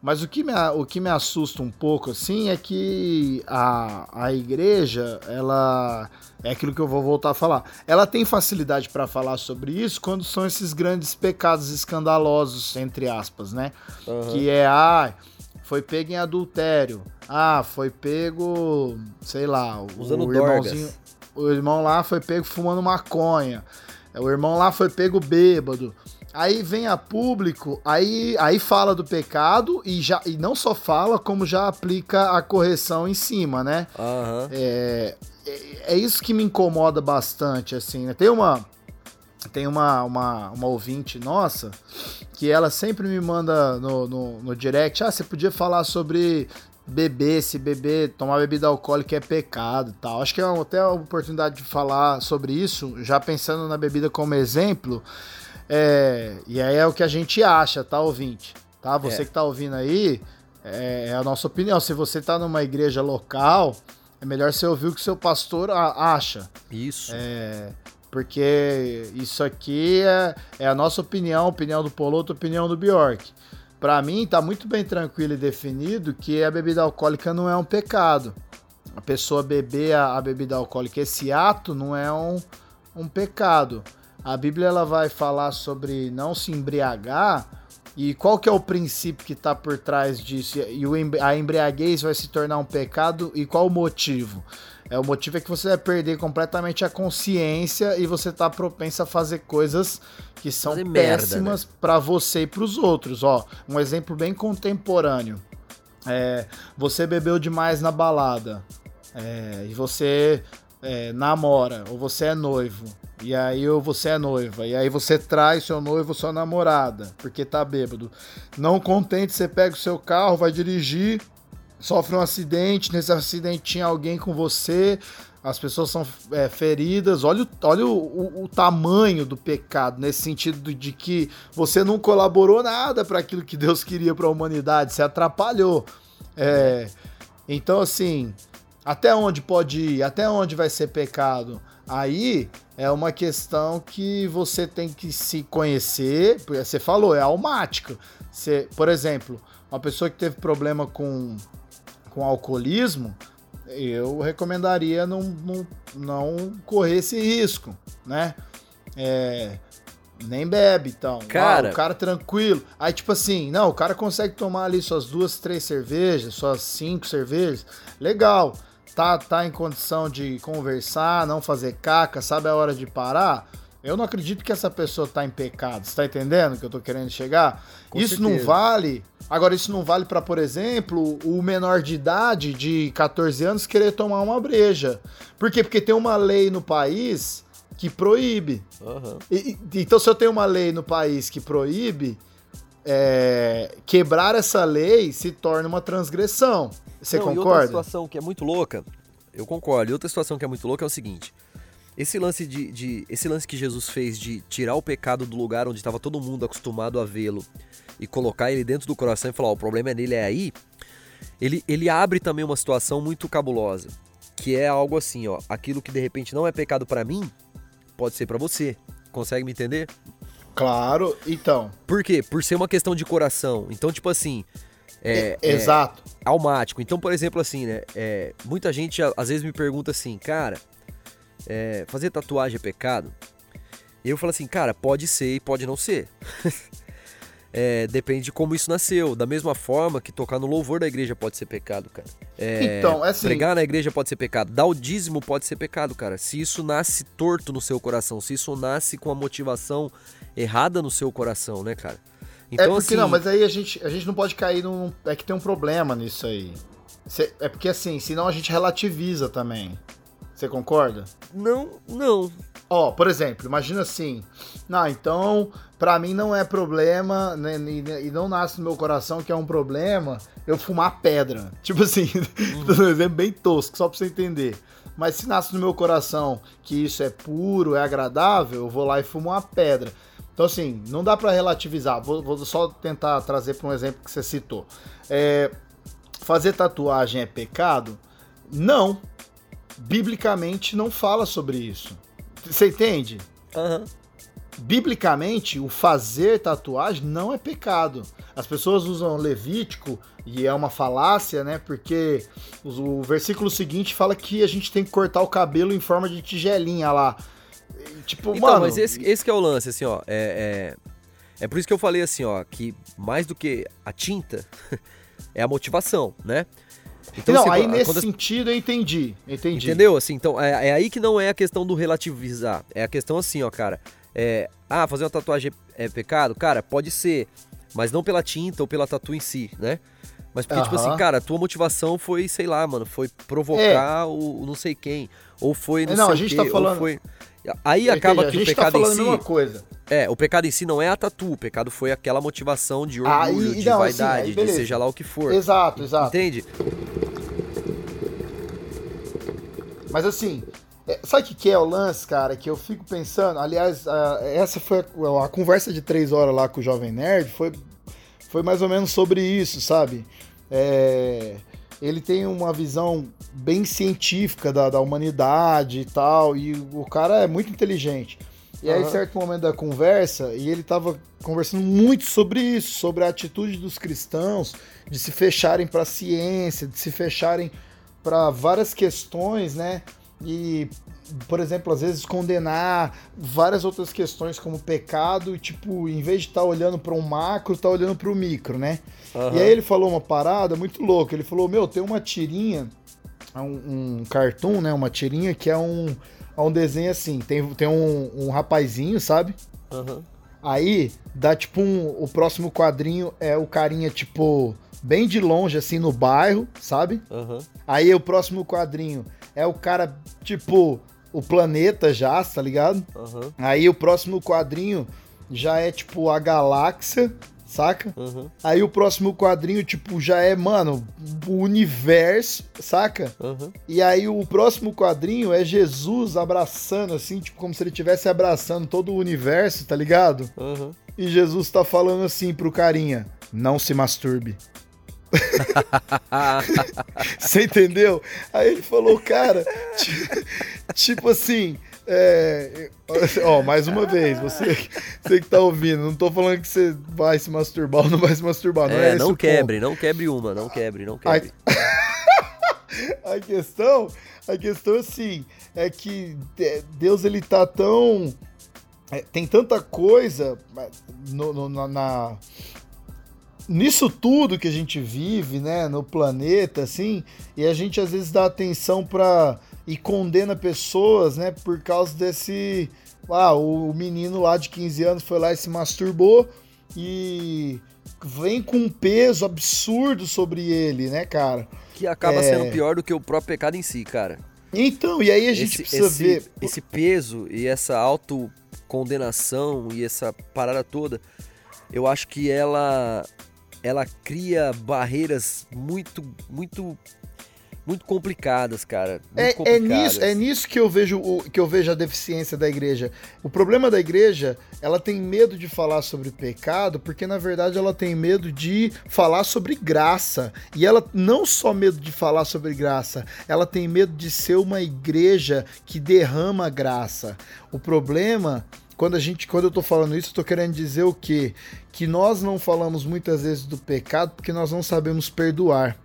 mas o que, me, o que me assusta um pouco, assim, é que a, a igreja, ela. É aquilo que eu vou voltar a falar. Ela tem facilidade pra falar sobre isso quando são esses grandes pecados escandalosos, entre aspas, né?
Aham.
Que é, ah, foi pego em adultério. Ah, foi pego, sei lá, o,
Usando
o
dorgas.
irmãozinho. O irmão lá foi pego fumando maconha. O irmão lá foi pego bêbado. Aí vem a público, aí, aí fala do pecado e, já, e não só fala, como já aplica a correção em cima, né?
Aham.
É, é, é isso que me incomoda bastante, assim, né? Tem uma. Tem uma, uma, uma ouvinte nossa que ela sempre me manda no, no, no direct: ah, você podia falar sobre beber, se beber, tomar bebida alcoólica é pecado e tal. Acho que é até a oportunidade de falar sobre isso, já pensando na bebida como exemplo. É, e aí é o que a gente acha, tá, ouvinte? Tá? Você
É.
que tá ouvindo aí, é, é a nossa opinião. Se você tá numa igreja local, é melhor você ouvir o que seu pastor a- acha.
Isso.
É, porque isso aqui é, é a nossa opinião, opinião do Poloto, opinião do Bjork. Pra mim, tá muito bem tranquilo e definido que a bebida alcoólica não é um pecado. A pessoa beber a, a bebida alcoólica, esse ato não é um, um pecado. A Bíblia ela vai falar sobre não se embriagar e qual que é o princípio que está por trás disso? E a embriaguez vai se tornar um pecado e qual o motivo? É, o motivo é que você vai perder completamente a consciência e você tá propenso a fazer coisas que são
Fazer
péssimas para você e para os outros. Ó, um exemplo bem contemporâneo. É, você bebeu demais na balada é, e você é, namora ou você é noivo e aí você é noiva e aí você traz seu noivo sua namorada porque tá bêbado. Não contente, você pega o seu carro, vai dirigir, sofre um acidente, nesse acidente tinha alguém com você, as pessoas são é, feridas. Olha, o, olha o, o- o tamanho do pecado, nesse sentido de que você não colaborou nada para aquilo que Deus queria para a humanidade, você atrapalhou. É, então, assim, até onde pode ir? Até onde vai ser pecado? Aí é uma questão que você tem que se conhecer. porque Você falou, é almático. Você, por exemplo, uma pessoa que teve problema com, com alcoolismo, eu recomendaria não, não, não correr esse risco, né? É, nem bebe, então.
Cara-
Ah, o cara tranquilo. Aí, tipo assim, não, o cara consegue tomar ali suas duas, três cervejas, suas cinco cervejas. Legal. Tá, tá em condição de conversar, não fazer caca, sabe a hora de parar? Eu não acredito que essa pessoa tá em pecado. Você tá entendendo que eu tô querendo chegar?
Com
isso não
certeza.
vale. Agora, isso não vale pra, por exemplo, o menor de idade de 14 anos querer tomar uma breja. Por quê? Porque tem uma lei no país que proíbe. E- e- então, se eu tenho uma lei no país que proíbe, é, quebrar essa lei se torna uma transgressão. Você
Não, E outra
concorda?
situação que é muito louca, eu concordo. E outra situação que é muito louca é o seguinte: esse lance de, de- esse lance que Jesus fez de tirar o pecado do lugar onde estava todo mundo acostumado a vê-lo e colocar ele dentro do coração e falar, ó, o problema é nele é aí. Ele, ele abre também uma situação muito cabulosa, que é algo assim, ó, aquilo que de repente não é pecado pra mim, pode ser pra você. Consegue me entender?
Claro, então.
Por quê? Por ser uma questão de coração. Então, tipo assim, é, é-
Exato.
almático. Então, por exemplo, assim, né? é, muita gente às vezes me pergunta assim, cara, é, fazer tatuagem é pecado? Eu falo assim, cara, pode ser e pode não ser. É, depende de como isso nasceu. Da mesma forma que tocar no louvor da igreja pode ser pecado, cara. É,
Então, é assim-
Pregar na igreja pode ser pecado. Dar o dízimo pode ser pecado, cara. Se isso nasce torto no seu coração, se isso nasce com a motivação errada no seu coração, né, cara?
É porque
assim,
não, mas aí a gente, a gente não pode cair num. É que tem um problema nisso aí. Cê- é porque assim, senão a gente relativiza também. Você concorda?
Não, não.
Ó, por exemplo, imagina assim. Não, então, pra mim não é problema, né, e, não nasce no meu coração que é um problema eu fumar pedra. Tipo assim, dando um exemplo bem tosco, só pra você entender. Mas se nasce no meu coração que isso é puro, é agradável, eu vou lá e fumo uma pedra. Então, assim, não dá pra relativizar. Vou, vou só tentar trazer pra um exemplo que você citou. É, fazer tatuagem é pecado? Não. Biblicamente não fala sobre isso. Você entende?
Aham.
Biblicamente, o fazer tatuagem não é pecado. As pessoas usam Levítico e é uma falácia, né? Porque o versículo seguinte fala que a gente tem que cortar o cabelo em forma de tigelinha lá. Tipo,
Então,
mano.
mas esse, esse que é o lance, assim, ó. É, é, é por isso que eu falei assim, ó, que mais do que a tinta é a motivação, né? Então,
não,
assim,
aí nesse
as-
sentido eu entendi. Entendi.
Entendeu? Assim, então, é, é aí que não é a questão do relativizar. É a questão assim, ó, cara. É, ah, fazer uma tatuagem é pecado? Cara, pode ser. Mas não pela tinta ou pela tatu em si, né? Mas porque, tipo
Aham.
assim, cara, a tua motivação foi, sei lá, mano, foi provocar o, o não sei quem. Ou foi não,
É. Não,
sei
a
o
gente
quê,
tá falando-
foi... Aí
Eu
acaba
entendi.
que o
tá
pecado em
falando a
si...
coisa.
É, o pecado em si não é a tatu, o pecado foi aquela motivação de orgulho,
e-
de
não, assim,
vaidade,
aí
de seja lá o que for.
Exato, exato.
Entende?
Mas assim, É, sabe o que, que é o lance, cara? Que eu fico pensando. Aliás, a- essa foi a, a conversa de três horas lá com o Jovem Nerd. Foi, foi mais ou menos sobre isso, sabe? É, ele tem uma visão bem científica da, da humanidade e tal. E o cara é muito inteligente. E aí, certo momento da conversa, e ele tava conversando muito sobre isso, sobre a atitude dos cristãos de se fecharem para a ciência, de se fecharem para várias questões, né? E, por exemplo, às vezes condenar várias outras questões como pecado, e, tipo, em vez de estar olhando para um macro, tá olhando para o micro, né?
Aham.
E aí ele falou uma parada muito louca. Ele falou: Meu, tem uma tirinha, um, um cartoon, né? Uma tirinha que é um, é um desenho assim. Tem, tem um, um rapazinho, sabe?
Aham.
Aí dá tipo um. O próximo quadrinho é o carinha, tipo, bem de longe, assim, no bairro, sabe?
Aham.
Aí o próximo quadrinho é o cara, tipo, o planeta já, tá ligado?
Aham.
Aí o próximo quadrinho já é, tipo, a galáxia, saca?
Aham.
Aí o próximo quadrinho, tipo, já é, mano, o universo, saca?
Aham.
E aí o próximo quadrinho é Jesus abraçando, assim, tipo, como se ele estivesse abraçando todo o universo, tá ligado?
Aham.
E Jesus tá falando assim pro carinha: não se masturbe. Você entendeu? Aí ele falou, cara, ti- tipo assim. É, ó, mais uma vez, você, você que tá ouvindo, não tô falando que você vai se masturbar ou não vai se masturbar, não é,
É, não
o ponto.
quebre, não quebre uma, não quebre, não quebre.
a questão, a questão assim, é que é, Deus ele tá tão é, tem tanta coisa no, no- na, na- nisso tudo que a gente vive, né, no planeta assim, e a gente às vezes dá atenção para e condena pessoas, né, por causa desse ah, o, menino lá de 15 anos foi lá e se masturbou e vem com um peso absurdo sobre ele, né, cara?
Que acaba
É.
sendo pior do que o próprio pecado em si, cara.
Então, e aí a gente
esse,
precisa
esse-
ver.
esse peso e essa autocondenação e essa parada toda, eu acho que ela ela cria barreiras muito muito muito complicadas, cara. Muito
É, é,
complicadas.
nisso, é nisso que eu vejo o, que eu vejo a deficiência da igreja. O problema da igreja, ela tem medo de falar sobre pecado, porque na verdade ela tem medo de falar sobre graça. E ela não só medo de falar sobre graça, ela tem medo de ser uma igreja que derrama graça. O problema quando a gente, quando eu tô falando isso, eu tô querendo dizer o quê? Que nós não falamos muitas vezes do pecado porque nós não sabemos perdoar.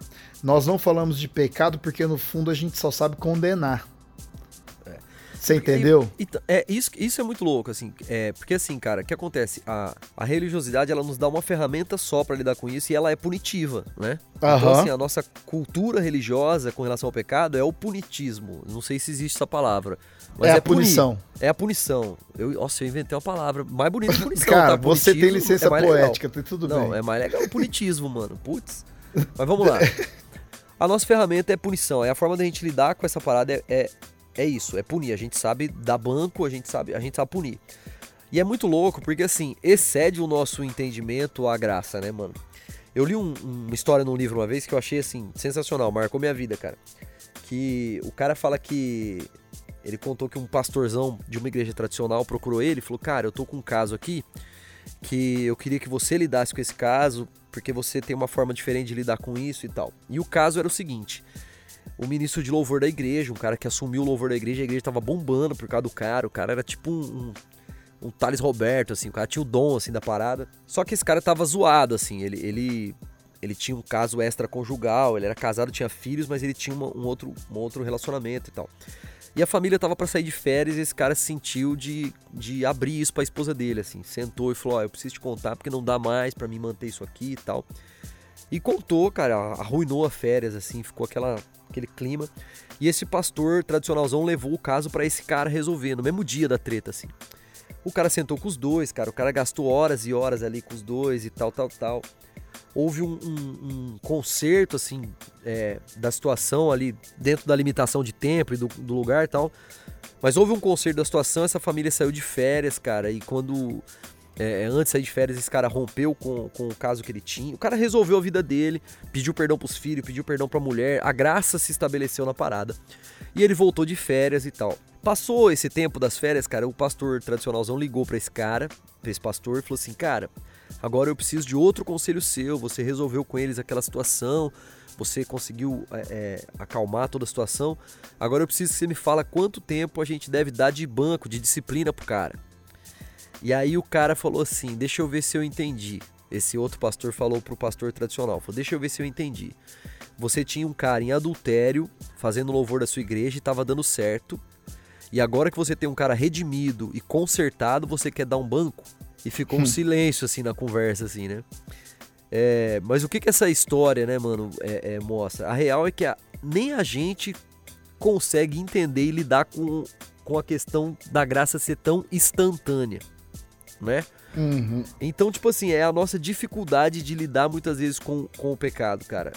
Nós não falamos de pecado porque no fundo a gente só sabe condenar. Você entendeu?
E- e t- é, isso, isso é muito louco, assim. É, porque assim, cara, o que acontece? A, a religiosidade, ela nos dá uma ferramenta só pra lidar com isso e ela é punitiva, né? Então,
Aham.
assim, a nossa cultura religiosa com relação ao pecado é o punitismo. Não sei se existe essa palavra. Mas
é a
punir.
punição.
É a punição. Eu, nossa, eu inventei uma palavra mais bonita que punição,
Cara,
tá?
você tem licença
é
poética, tá tudo
Não,
bem.
é mais legal o punitismo, mano. Putz. Mas vamos lá. A nossa ferramenta é punição. É a forma da gente lidar com essa parada é, é, é isso, é punir. A gente sabe dar banco, a gente sabe, a gente sabe punir. E é muito louco, porque assim, excede o nosso entendimento a graça, né, mano? Eu li um- uma história num livro uma vez que eu achei assim, sensacional, marcou minha vida, cara. Que o cara fala que. Ele contou que um pastorzão de uma igreja tradicional procurou ele e falou: Cara, eu tô com um caso aqui que eu queria que você lidasse com esse caso, porque você tem uma forma diferente de lidar com isso e tal. E o caso era o seguinte: o ministro de louvor da igreja, um cara que assumiu o louvor da igreja, a igreja tava bombando por causa do cara, o cara era tipo um, um, um Thales Roberto, assim, o cara tinha o dom, assim, da parada. Só que esse cara tava zoado, assim, ele, ele, ele tinha um caso extraconjugal, ele era casado, tinha filhos, mas ele tinha uma- um, outro, um outro relacionamento e tal. E a família tava pra sair de férias e esse cara se sentiu de, de abrir isso pra esposa dele, assim. Sentou e falou: Ó, eu preciso te contar porque não dá mais pra mim manter isso aqui e tal. E contou, cara, arruinou a férias, assim, ficou aquela, aquele clima. E esse pastor tradicionalzão levou o caso pra esse cara resolver, no mesmo dia da treta, assim. O cara sentou com os dois, cara, o cara gastou horas e horas ali com os dois e tal, tal, tal. Houve um, um, um conserto, assim, é, da situação ali, dentro da limitação de tempo e do, do lugar e tal. Mas houve um conserto da situação, essa família saiu de férias, cara, e quando é, antes de sair de férias, esse cara rompeu com, com o caso que ele tinha. O cara resolveu a vida dele, pediu perdão pros filhos, pediu perdão pra mulher. A graça se estabeleceu na parada. E ele voltou de férias e tal. Passou esse tempo das férias, cara, o pastor tradicionalzão ligou pra esse cara, pra esse pastor, e falou assim: Cara, agora eu preciso de outro conselho seu. Você resolveu com eles aquela situação, você conseguiu é, é, acalmar toda a situação. Agora eu preciso que você me fala quanto tempo a gente deve dar de banco, de disciplina pro cara. E aí o cara falou assim: Deixa eu ver se eu entendi. Esse outro pastor falou pro pastor tradicional: falou, Deixa eu ver se eu entendi. Você tinha um cara em adultério fazendo louvor da sua igreja e estava dando certo. E agora que você tem um cara redimido e consertado, você quer dar um banco? E ficou um silêncio assim na conversa, assim, né? É, mas o que que essa história, né, mano, é, é, mostra? A real é que a, nem a gente consegue entender e lidar com, com a questão da graça ser tão instantânea, né?
Uhum.
Então, tipo assim, é a nossa dificuldade de lidar muitas vezes com, com o pecado, cara.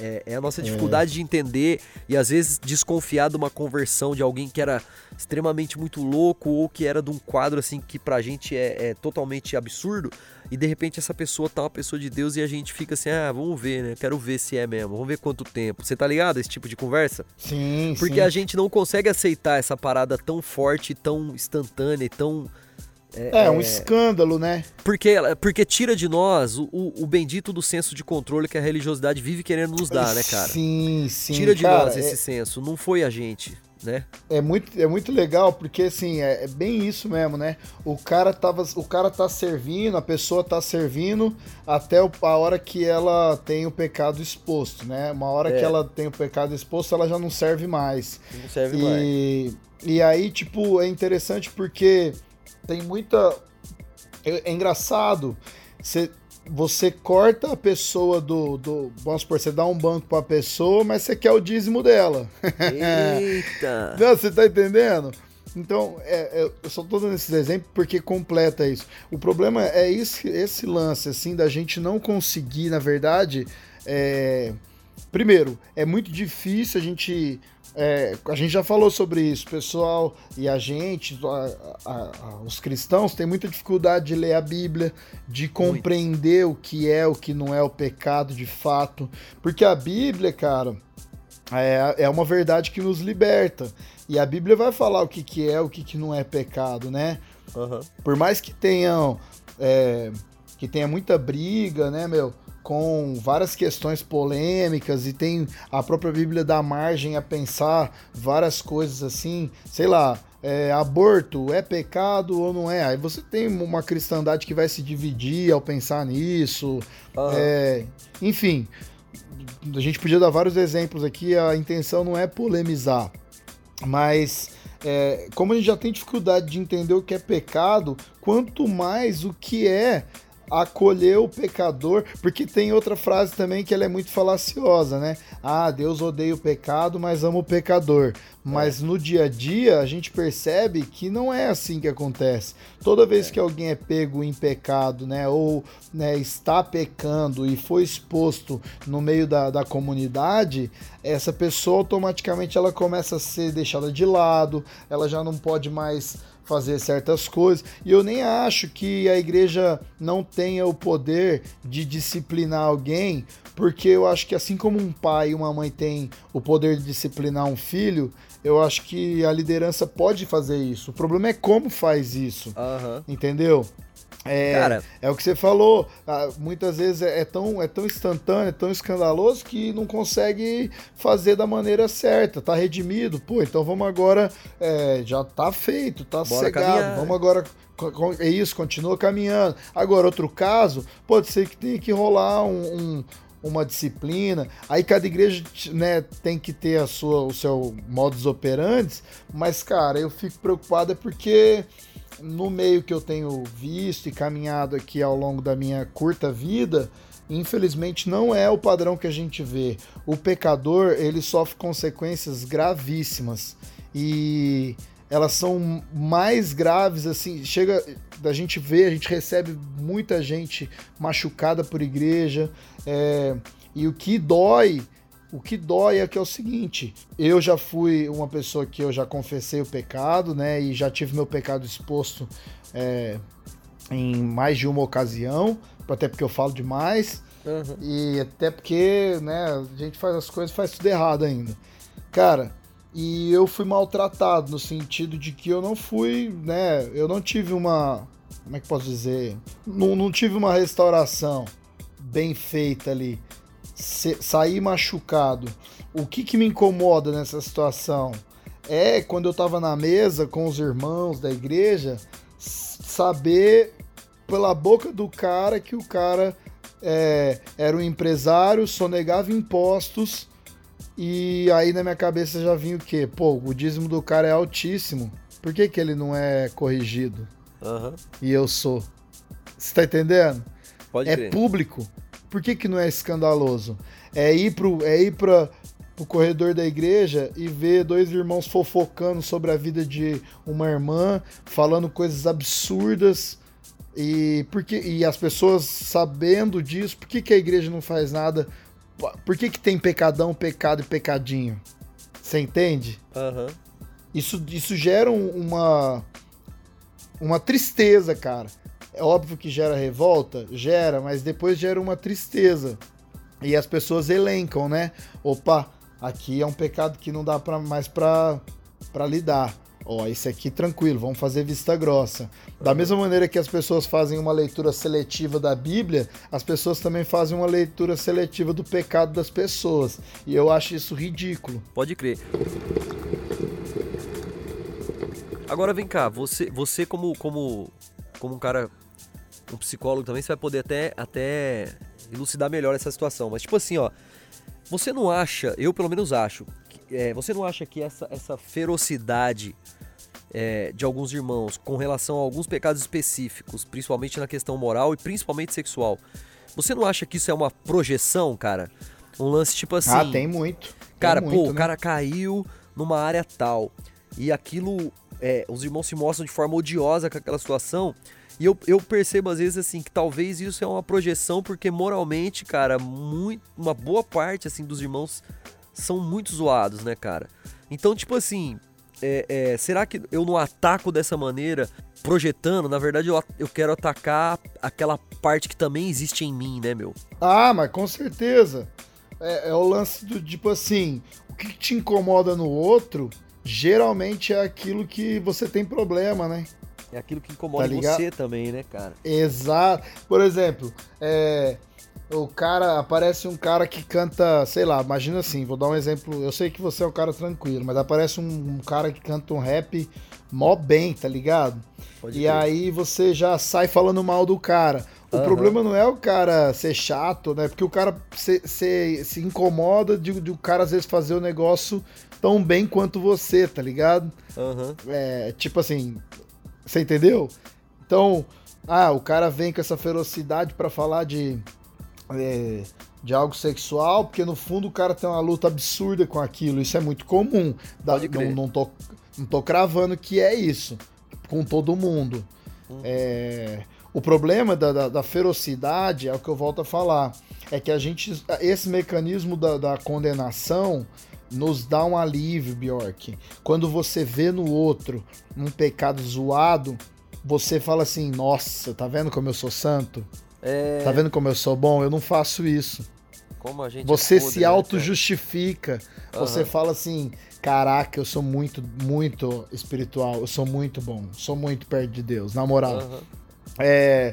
É, é a nossa dificuldade de entender e às vezes desconfiar de uma conversão de alguém que era extremamente muito louco ou que era de um quadro assim que pra gente é, é totalmente absurdo e de repente essa pessoa tá uma pessoa de Deus e a gente fica assim, ah, vamos ver, né? Quero ver se é mesmo, vamos ver quanto tempo. Você tá ligado esse tipo de conversa?
Sim,
Porque
sim.
a gente não consegue aceitar essa parada tão forte, tão instantânea e tão.
É, um escândalo, né?
Porque, ela- porque tira de nós o, o, o bendito do senso de controle que a religiosidade vive querendo nos dar, né, cara?
Sim, sim.
Tira de
cara,
nós
é-
esse senso. Não foi a gente, né?
É muito, é muito legal, porque assim, é, é bem isso mesmo, né? O cara, tava, o cara tá servindo, a pessoa tá servindo até o- a hora que ela tem o pecado exposto, né? Uma hora
É.
que ela tem o pecado exposto, ela já não serve mais.
Não serve mais.
E, e aí, tipo, é interessante porque tem muita. É, é engraçado. Você, você corta a pessoa do, do. Vamos supor, você dá um banco pra pessoa, mas você quer o dízimo dela.
Eita!
Não, você tá entendendo? Então, é, é, eu só tô dando esses exemplos porque completa isso. O problema é esse, esse lance, assim, da gente não conseguir, na verdade. é, Primeiro, é muito difícil a gente. É, a gente já falou sobre isso, pessoal, e a gente, a- a- a- os cristãos, tem muita dificuldade de ler a Bíblia, de compreender o que é, o que não é o pecado de fato. Porque a Bíblia, cara, é, é uma verdade que nos liberta. E a Bíblia vai falar o que, que é, o que, que não é pecado, né?
Aham.
Por mais que tenham. é, que tenha muita briga, né, meu? Com várias questões polêmicas e tem a própria Bíblia dá margem a pensar várias coisas assim, sei lá, é, aborto é pecado ou não é? Aí você tem uma cristandade que vai se dividir ao pensar nisso, é, enfim, a gente podia dar vários exemplos aqui, a intenção não é polemizar, mas é, como a gente já tem dificuldade de entender o que é pecado, quanto mais o que é acolher o pecador, porque tem outra frase também que ela é muito falaciosa, né? Ah, Deus odeia o pecado, mas ama o pecador. Mas no dia a dia a gente percebe que não é assim que acontece. Toda vez que alguém é pego em pecado, né, ou né, está pecando e foi exposto no meio da, da comunidade, essa pessoa automaticamente ela começa a ser deixada de lado, ela já não pode mais fazer certas coisas. E eu nem acho que a igreja não tenha o poder de disciplinar alguém, porque eu acho que assim como um pai e uma mãe têm o poder de disciplinar um filho, eu acho que a liderança pode fazer isso. O problema é como faz isso,
Aham.
entendeu? É,
Cara,
é o que você falou, ah, muitas vezes é, é tão, é tão instantâneo, é tão escandaloso que não consegue fazer da maneira certa, tá redimido, pô, então vamos agora, é, já tá feito, tá
Bora
cegado,
caminhar.
vamos agora, é isso, continua caminhando. Agora, outro caso, pode ser que tenha que rolar um- um- uma disciplina, aí cada igreja né, tem que ter a sua, o seu modus operandi, mas, cara, eu fico preocupado é porque no meio que eu tenho visto e caminhado aqui ao longo da minha curta vida, infelizmente não é o padrão que a gente vê. O pecador, ele sofre consequências gravíssimas e elas são mais graves assim, chega da gente ver, a gente recebe muita gente machucada por igreja, é, e o que dói o que dói é que é o seguinte, eu já fui uma pessoa que eu já confessei o pecado, né? E já tive meu pecado exposto é, em mais de uma ocasião, até porque eu falo demais,
aham.
e até porque, né, a gente faz as coisas faz tudo errado ainda. Cara, e eu fui maltratado no sentido de que eu não fui, né? Eu não tive uma. Como é que posso dizer? Não, não tive uma restauração bem feita ali. Se, saí machucado. O que, que me incomoda nessa situação? É quando eu tava na mesa com os irmãos da igreja, saber pela boca do cara que o cara é, era um empresário, sonegava impostos e aí na minha cabeça já vinha o quê? Pô, o dízimo do cara é altíssimo. Por que, que ele não é corrigido?
Aham.
E eu sou. Você tá entendendo?
Pode
é
crer.
público. Por que, que não é escandaloso? É ir pro, é ir pra, pro corredor da igreja e ver dois irmãos fofocando sobre a vida de uma irmã, falando coisas absurdas. E, porque, e as pessoas sabendo disso, por que, que a igreja não faz nada? Por que, que tem pecadão, pecado e pecadinho? Você entende?
Aham.
Isso, isso gera um- uma, uma tristeza, cara. É óbvio que gera revolta, gera, mas depois gera uma tristeza. E as pessoas elencam, né? Opa, aqui é um pecado que não dá pra, mais pra lidar. Ó, esse aqui tranquilo, vamos fazer vista grossa. Da mesma maneira que as pessoas fazem uma leitura seletiva da Bíblia, as pessoas também fazem uma leitura seletiva do pecado das pessoas. E eu acho isso ridículo.
Pode crer. Agora vem cá, você, você como, como, como um cara, um psicólogo também, você vai poder até, até elucidar melhor essa situação. Mas tipo assim, ó, você não acha, eu pelo menos acho, é, você não acha que essa, essa ferocidade é, de alguns irmãos com relação a alguns pecados específicos, principalmente na questão moral e principalmente sexual, você não acha que isso é uma projeção, cara? Um lance tipo assim.
ah, tem muito. Tem
Cara,
muito,
pô, o
né?
cara caiu numa área tal. E aquilo. é, os irmãos se mostram de forma odiosa com aquela situação. E eu, eu percebo às vezes assim que talvez isso é uma projeção, porque moralmente, cara, muito, uma boa parte assim dos irmãos são muito zoados, né, cara? Então, tipo assim, é, é, será que eu não ataco dessa maneira, projetando? Na verdade, eu, eu quero atacar aquela parte que também existe em mim, né, meu?
Ah, mas com certeza. É, é o lance do tipo assim: o que te incomoda no outro geralmente é aquilo que você tem problema, né?
É aquilo que incomoda
Tá
você também, né, cara?
Exato. Por exemplo, é, o cara aparece um cara que canta, sei lá, imagina assim, vou dar um exemplo. Eu sei que você é um cara tranquilo, mas aparece um, um cara que canta um rap mó bem, tá ligado?
Pode
E
crer.
aí você já sai falando mal do cara. O
Aham.
problema não é o cara ser chato, né? Porque o cara se, se, se incomoda de, de o cara às vezes fazer o negócio tão bem quanto você, tá ligado?
Aham.
É, tipo assim, você entendeu? Então, ah, o cara vem com essa ferocidade pra falar de, é, de algo sexual, porque no fundo o cara tem uma luta absurda com aquilo. Isso é muito comum. Da-
Pode crer.
não, não, tô, não tô cravando que é isso com todo mundo.
Uhum.
É, o problema da, da, da ferocidade é o que eu volto a falar. É que a gente. Esse mecanismo da, da condenação nos dá um alívio, Bjork. Quando você vê no outro um pecado zoado, você fala assim: Nossa, tá vendo como eu sou santo?
É,
Tá vendo como eu sou bom? Eu não faço isso.
como a gente
Você
é podre,
se
né,
auto-justifica.
Aham.
Você fala assim: Caraca, eu sou muito, muito espiritual. Eu sou muito bom. Sou muito perto de Deus. Na moral.
Aham.
É.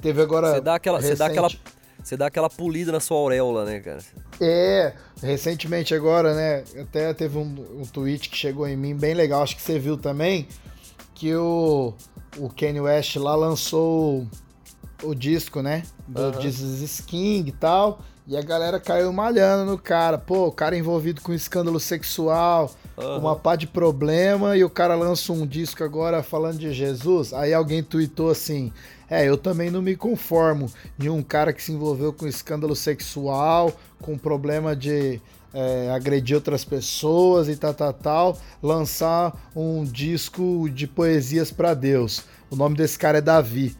Teve agora.
Você dá aquela, você dá aquela,
recente-
você dá aquela polida na sua auréola, né, cara?
É, recentemente agora, né? Até teve um, um tweet que chegou em mim bem legal, acho que você viu também, que o, o Kanye West lá lançou o, disco, né? Do
Aham.
Jesus King e tal. E a galera caiu malhando no cara. Pô, o cara envolvido com escândalo sexual,
Aham.
uma pá de problema, e o cara lança um disco agora falando de Jesus. Aí alguém tweetou assim: É, eu também não me conformo de um cara que se envolveu com escândalo sexual, com problema de é, agredir outras pessoas e tal, tal, tal, lançar um disco de poesias pra Deus. O nome desse cara é Davi.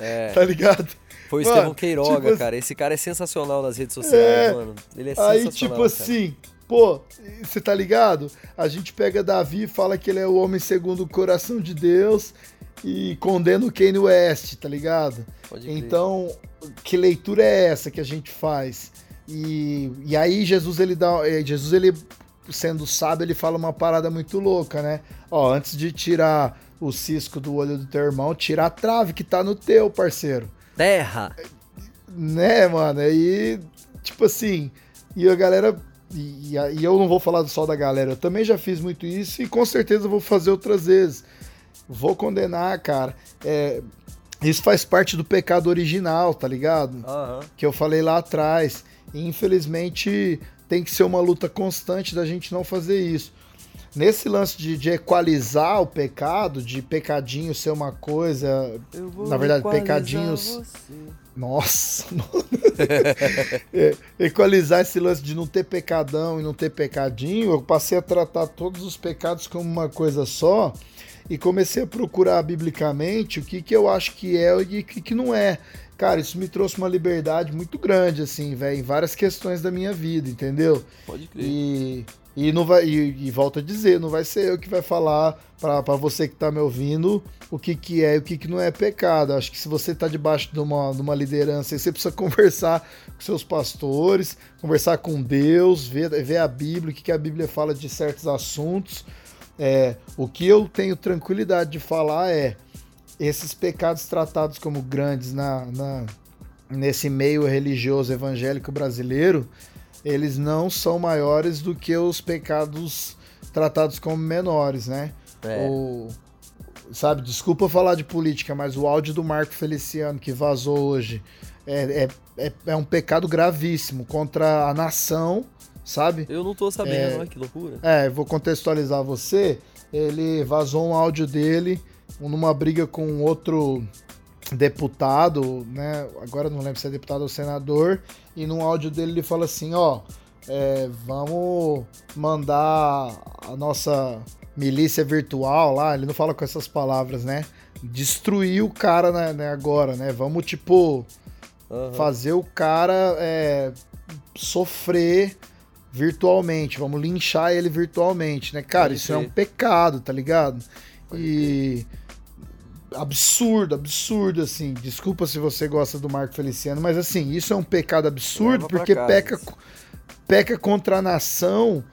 É,
Tá ligado?
foi o
Mano,
Estevão Queiroga,
tipo
cara. Esse cara é sensacional nas redes sociais,
É.
mano. Ele é
Aí,
sensacional.
tipo
cara.
assim, pô, você tá ligado? A gente pega Davi e fala que ele é o homem segundo o coração de Deus e condena o Kanye West, tá ligado?
Pode crer.
Então, que leitura é essa que a gente faz? E, e aí Jesus ele dá, eh, Jesus ele sendo sábio, ele fala uma parada muito louca, né? Ó, antes de tirar o cisco do olho do teu irmão, tira a trave que tá no teu, parceiro.
Terra!
Né, mano? Aí, tipo assim, e a galera. E, e eu não vou falar só da galera, eu também já fiz muito isso e com certeza vou fazer outras vezes. Vou condenar, cara. É, isso faz parte do pecado original, tá ligado?
Aham.
Que eu falei lá atrás. E, infelizmente, tem que ser uma luta constante da gente não fazer isso. Nesse lance de, de equalizar o pecado, de pecadinho ser uma coisa.
Eu vou
Na verdade, pecadinhos-
você.
Nossa, mano. É, equalizar esse lance de não ter pecadão e não ter pecadinho, eu passei a tratar todos os pecados como uma coisa só e comecei a procurar biblicamente o que, que eu acho que é e o que, que não é. Cara, isso me trouxe uma liberdade muito grande, assim, velho, em várias questões da minha vida, entendeu?
Pode crer.
E, e não vai e, e volto a dizer, não vai ser eu que vai falar pra você que tá me ouvindo o que, que é e o que, que não é pecado. Acho que se você tá debaixo de uma, de uma liderança, você precisa conversar com seus pastores, conversar com Deus, ver, ver a Bíblia, o que, que a Bíblia fala de certos assuntos. É, o que eu tenho tranquilidade de falar é esses pecados tratados como grandes na, na- nesse meio religioso evangélico brasileiro, eles não são maiores do que os pecados tratados como menores, né?
É.
O, sabe, desculpa falar de política, mas o áudio do Marco Feliciano que vazou hoje é, é, é, é um pecado gravíssimo contra a nação, sabe?
Eu não tô sabendo, olha que loucura.
É, vou contextualizar você. Ele vazou um áudio dele numa briga com outro deputado, né? Agora não lembro se é deputado ou senador. E num áudio dele ele fala assim: ó, é, vamos mandar a nossa milícia virtual lá. Ele não fala com essas palavras, né? Destruir o cara né, né, agora, né? Vamos, tipo,
Aham.
fazer o cara é, sofrer virtualmente, vamos linchar ele virtualmente, né? Cara,
Pode
isso é um pecado, tá ligado? E absurdo, absurdo assim. Desculpa se você gosta do Marco Feliciano, mas assim, isso é um pecado absurdo porque
casa.
peca peca contra a nação.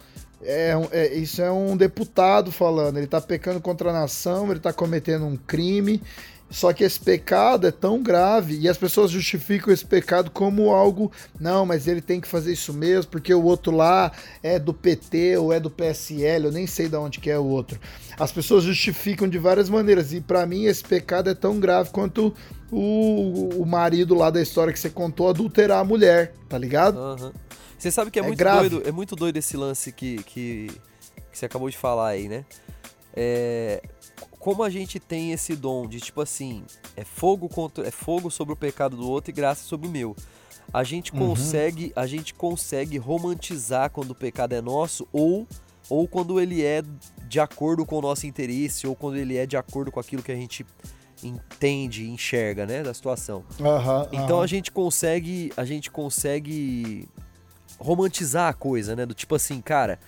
É, é- isso é um deputado falando. Ele tá pecando contra a nação, ele tá cometendo um crime. Só que esse pecado é tão grave e as pessoas justificam esse pecado como algo. Não, mas ele tem que fazer isso mesmo, porque o outro lá é do PT ou é do PSL, eu nem sei de onde que é o outro. As pessoas justificam de várias maneiras. E pra mim esse pecado é tão grave quanto o, o marido lá da história que você contou adulterar a mulher, tá ligado?
Aham. Você sabe que é,
É
muito
grave.
doido, é muito doido esse lance que, que, que você acabou de falar aí, né? É, como a gente tem esse dom de tipo assim, é fogo contra, é fogo sobre o pecado do outro e graça sobre o meu. A gente
Uhum.
consegue, a gente consegue romantizar quando o pecado é nosso ou ou quando ele é de acordo com o nosso interesse ou quando ele é de acordo com aquilo que a gente entende, enxerga, né, da situação.
Aham,
Então
aham.
a gente consegue, a gente consegue romantizar a coisa, né? Do tipo assim, cara,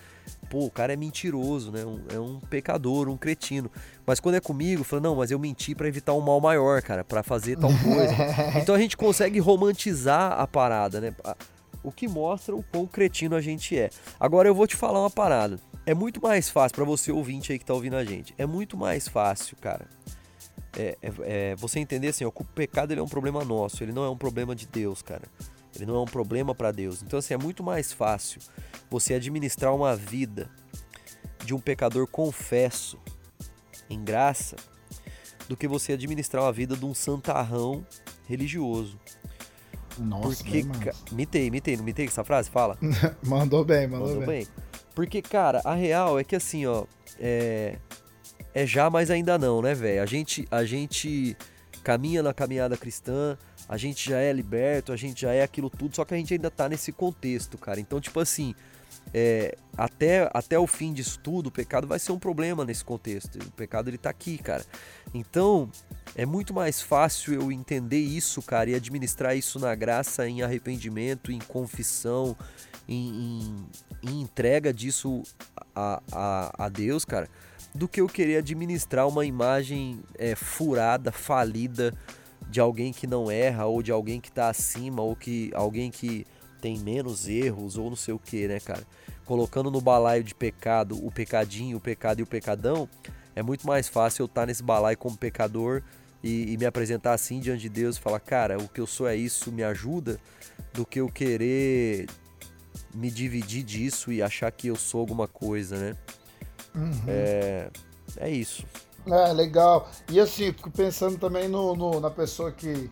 pô, o cara é mentiroso, né? Um- é um pecador, um cretino. Mas quando é comigo, fala, não, mas eu menti pra evitar um mal maior, cara, pra fazer tal coisa. então a gente consegue romantizar a parada, né? O que mostra o quão cretino a gente é. Agora eu vou te falar uma parada. É muito mais fácil pra você ouvinte aí que tá ouvindo a gente. É muito mais fácil, cara. É, é- é você entender assim, ó, que o pecado ele é um problema nosso, ele não é um problema de Deus, cara. Ele não é um problema pra Deus. Então assim, é muito mais fácil você administrar uma vida de um pecador confesso em graça do que você administrar uma vida de um santarrão religioso.
Nossa,
Porque,
bem, mano.
ca... mitei, mitei, não mitei essa frase? Fala.
mandou bem, mandou,
Mandou
bem.
bem. Porque, cara, a real é que assim, ó, é, é já, mas ainda não, né, velho? A gente, a gente caminha na caminhada cristã, a gente já é liberto, a gente já é aquilo tudo, só que a gente ainda tá nesse contexto, cara. Então, tipo assim, é, até, até o fim disso tudo, o pecado vai ser um problema nesse contexto. O pecado, ele tá aqui, cara. Então, é muito mais fácil eu entender isso, cara, e administrar isso na graça, em arrependimento, em confissão, em, em- em entrega disso a, a, a Deus, cara, do que eu querer administrar uma imagem é, furada, falida de alguém que não erra, ou de alguém que tá acima, ou que alguém que tem menos erros ou não sei o que, né, cara? Colocando no balaio de pecado o pecadinho, o pecado e o pecadão, é muito mais fácil eu estar nesse balaio como pecador e, e me apresentar assim diante de Deus e falar, cara, o que eu sou é isso, me ajuda, do que eu querer me dividir disso e achar que eu sou alguma coisa, né? É, é isso.
É, legal. E assim, fico pensando também no, no- na pessoa que,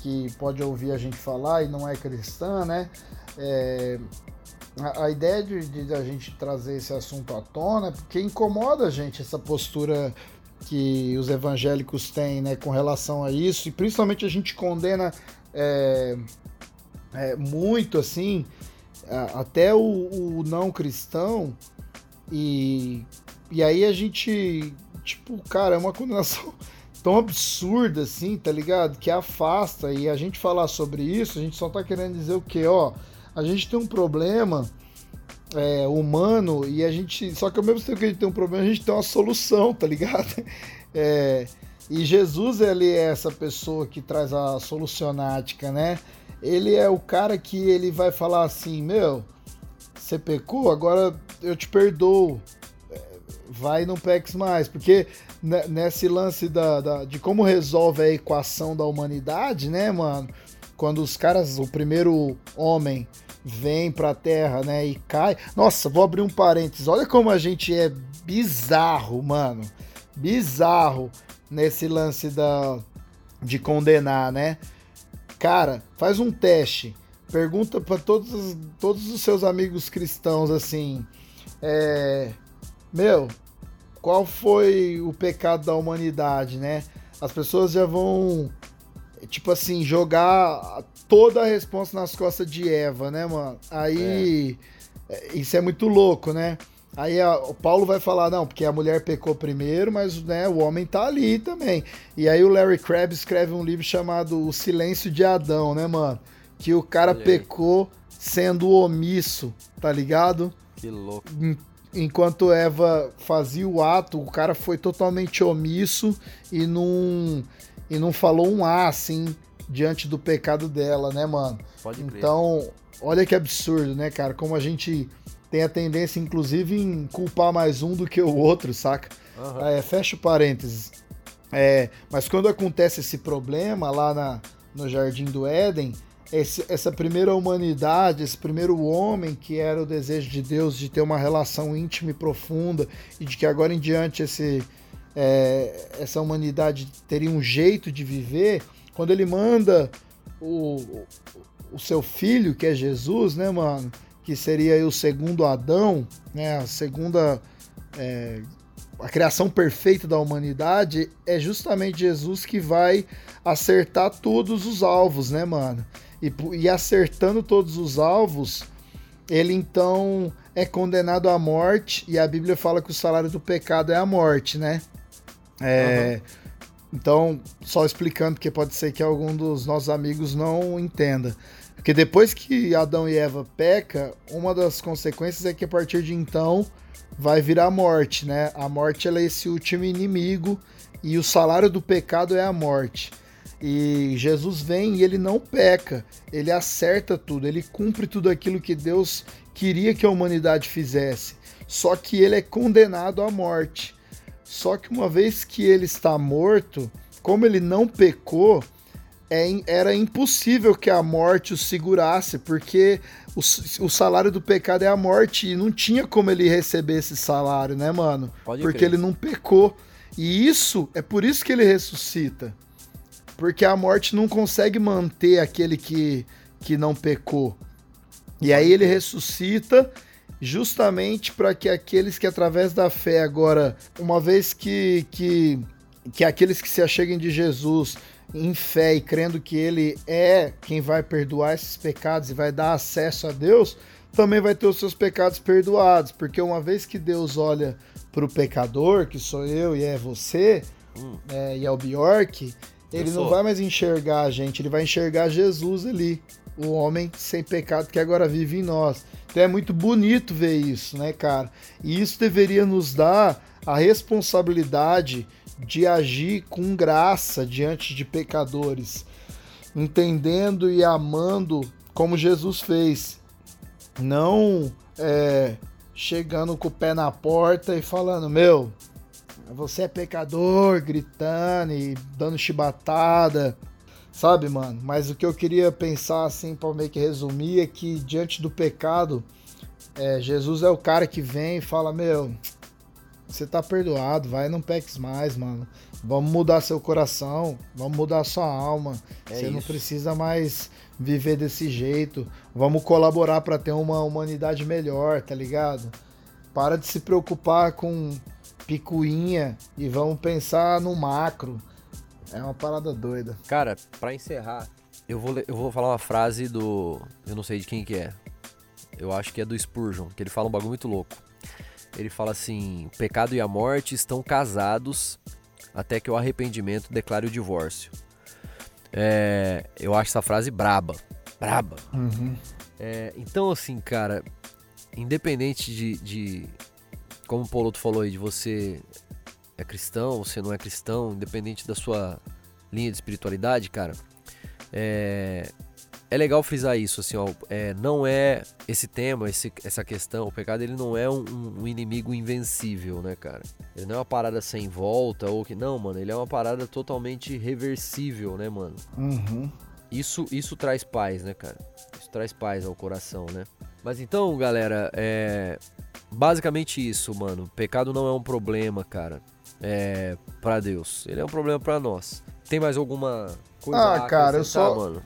que pode ouvir a gente falar e não é cristã, né? É, a, a ideia de, de a gente trazer esse assunto à tona é porque incomoda a gente essa postura que os evangélicos têm, né, com relação a isso, e principalmente a gente condena é, é, muito, assim, até o, o não cristão, e, e aí a gente, tipo, cara, é uma condenação tão absurda assim, tá ligado? Que afasta, e a gente falar sobre isso, a gente só tá querendo dizer o quê? Ó, a gente tem um problema é, humano e a gente. Só que ao mesmo tempo que a gente tem um problema, a gente tem uma solução, tá ligado? É, e Jesus, ele é essa pessoa que traz a solucionática, né? Ele é o cara que ele vai falar assim: Meu, você pecou, agora eu te perdoo. Vai e não peques mais. Porque ne- nesse lance da, da- de como resolve a equação da humanidade, né, mano? Quando os caras, o primeiro homem vem pra terra, né, e cai. Nossa, vou abrir um parênteses. Olha como a gente é bizarro, mano. Bizarro nesse lance da de condenar, né? Cara, faz um teste. Pergunta pra todos, os- todos os seus amigos cristãos assim, é, meu, qual foi o pecado da humanidade, né? As pessoas já vão, tipo assim, jogar toda a resposta nas costas de Eva, né, mano? Aí, é, isso é muito louco, né? Aí a- o Paulo vai falar, não, porque a mulher pecou primeiro, mas né, o homem tá ali também. E aí o Larry Crabb escreve um livro chamado O Silêncio de Adão, né, mano? Que o cara pecou sendo omisso, tá ligado?
Que louco.
En- Enquanto Eva fazia o ato, o cara foi totalmente omisso e não, e não falou um A, assim, diante do pecado dela, né, mano?
Pode crer.
Então, olha que absurdo, né, cara? Como a gente tem a tendência, inclusive, em culpar mais um do que o outro, saca?
Aham.
É, fecha o parênteses. É, mas quando acontece esse problema lá na, no Jardim do Éden, esse- essa primeira humanidade, esse primeiro homem que era o desejo de Deus de ter uma relação íntima e profunda e de que agora em diante esse, é, essa humanidade teria um jeito de viver, quando ele manda o, o- seu filho, que é Jesus, né, mano? Que seria o segundo Adão, né? A segunda. é, a criação perfeita da humanidade é justamente Jesus que vai acertar todos os alvos, né, mano? E, e acertando todos os alvos, ele então é condenado à morte, e a Bíblia fala que o salário do pecado é a morte, né? É, Então, só explicando, porque pode ser que algum dos nossos amigos não entenda. Porque depois que Adão e Eva peca, uma das consequências é que a partir de então vai virar a morte, né? A morte é esse último inimigo e o salário do pecado é a morte. E Jesus vem e ele não peca, ele acerta tudo, ele cumpre tudo aquilo que Deus queria que a humanidade fizesse. Só que ele é condenado à morte. Só que uma vez que ele está morto, como ele não pecou, é era impossível que a morte o segurasse, porque o, o salário do pecado é a morte e não tinha como ele receber esse salário, né, mano?
Pode
porque
crer.
ele não pecou. E isso é por isso que ele ressuscita. Porque a morte não consegue manter aquele que, que não pecou. E aí ele ressuscita justamente para que aqueles que através da fé agora, uma vez que, que, que aqueles que se acheguem de Jesus em fé e crendo que ele é quem vai perdoar esses pecados e vai dar acesso a Deus, também vai ter os seus pecados perdoados, porque uma vez que Deus olha para o pecador, que sou eu e é você,
Hum.
é, e é o Bjork, ele não vai mais enxergar a gente, ele vai enxergar Jesus ali, o homem sem pecado que agora vive em nós. Então é muito bonito ver isso, né, cara? E isso deveria nos dar a responsabilidade de agir com graça diante de pecadores, entendendo e amando como Jesus fez. Não é, chegando com o pé na porta e falando, meu, você é pecador, gritando e dando chibatada. Sabe, mano? Mas o que eu queria pensar, assim, pra meio que resumir, é que diante do pecado, é, Jesus é o cara que vem e fala: Meu, você tá perdoado, vai, não peques mais, mano. Vamos mudar seu coração, vamos mudar sua alma.
É
você não
isso.
precisa mais viver desse jeito. Vamos colaborar pra ter uma humanidade melhor, tá ligado? Para de se preocupar com picuinha e vamos pensar no macro. É uma parada doida.
Cara, pra encerrar, eu vou, eu vou falar uma frase do. Eu não sei de quem que é. Eu acho que é do Spurgeon, que ele fala um bagulho muito louco. Ele fala assim: o pecado e a morte estão casados até que o arrependimento declare o divórcio. É, eu acho essa frase braba. Braba. É, então, assim, cara, independente de, de- Como o Poloto falou aí, de você é cristão, você não é cristão, independente da sua linha de espiritualidade, cara, é, é legal frisar isso, assim, ó, é, não é esse tema, esse- essa questão, o pecado ele não é um, um inimigo invencível, né, cara? Ele não é uma parada sem volta ou que não, mano, ele é uma parada totalmente reversível, né, mano?
Uhum.
Isso, isso traz paz, né, cara? Isso traz paz ao coração, né? Mas então, galera, é. Basicamente isso, mano. Pecado não é um problema, cara. É. Pra Deus. Ele é um problema pra nós. Tem mais alguma coisa
Ah,
a
cara, eu só-
mano?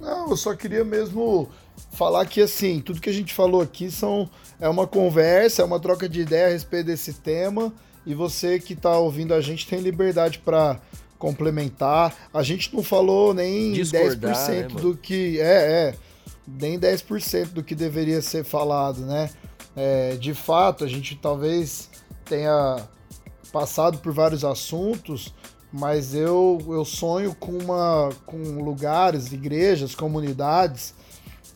Não, eu só queria mesmo falar que assim, tudo que a gente falou aqui são é uma conversa, é uma troca de ideia a respeito desse tema e você que tá ouvindo a gente tem liberdade pra complementar. A gente não falou nem
Discordar,
10%
né,
do que é, é, nem 10% do que deveria ser falado, né? É, de fato, a gente talvez tenha passado por vários assuntos, mas eu, eu sonho com, uma, com lugares, igrejas, comunidades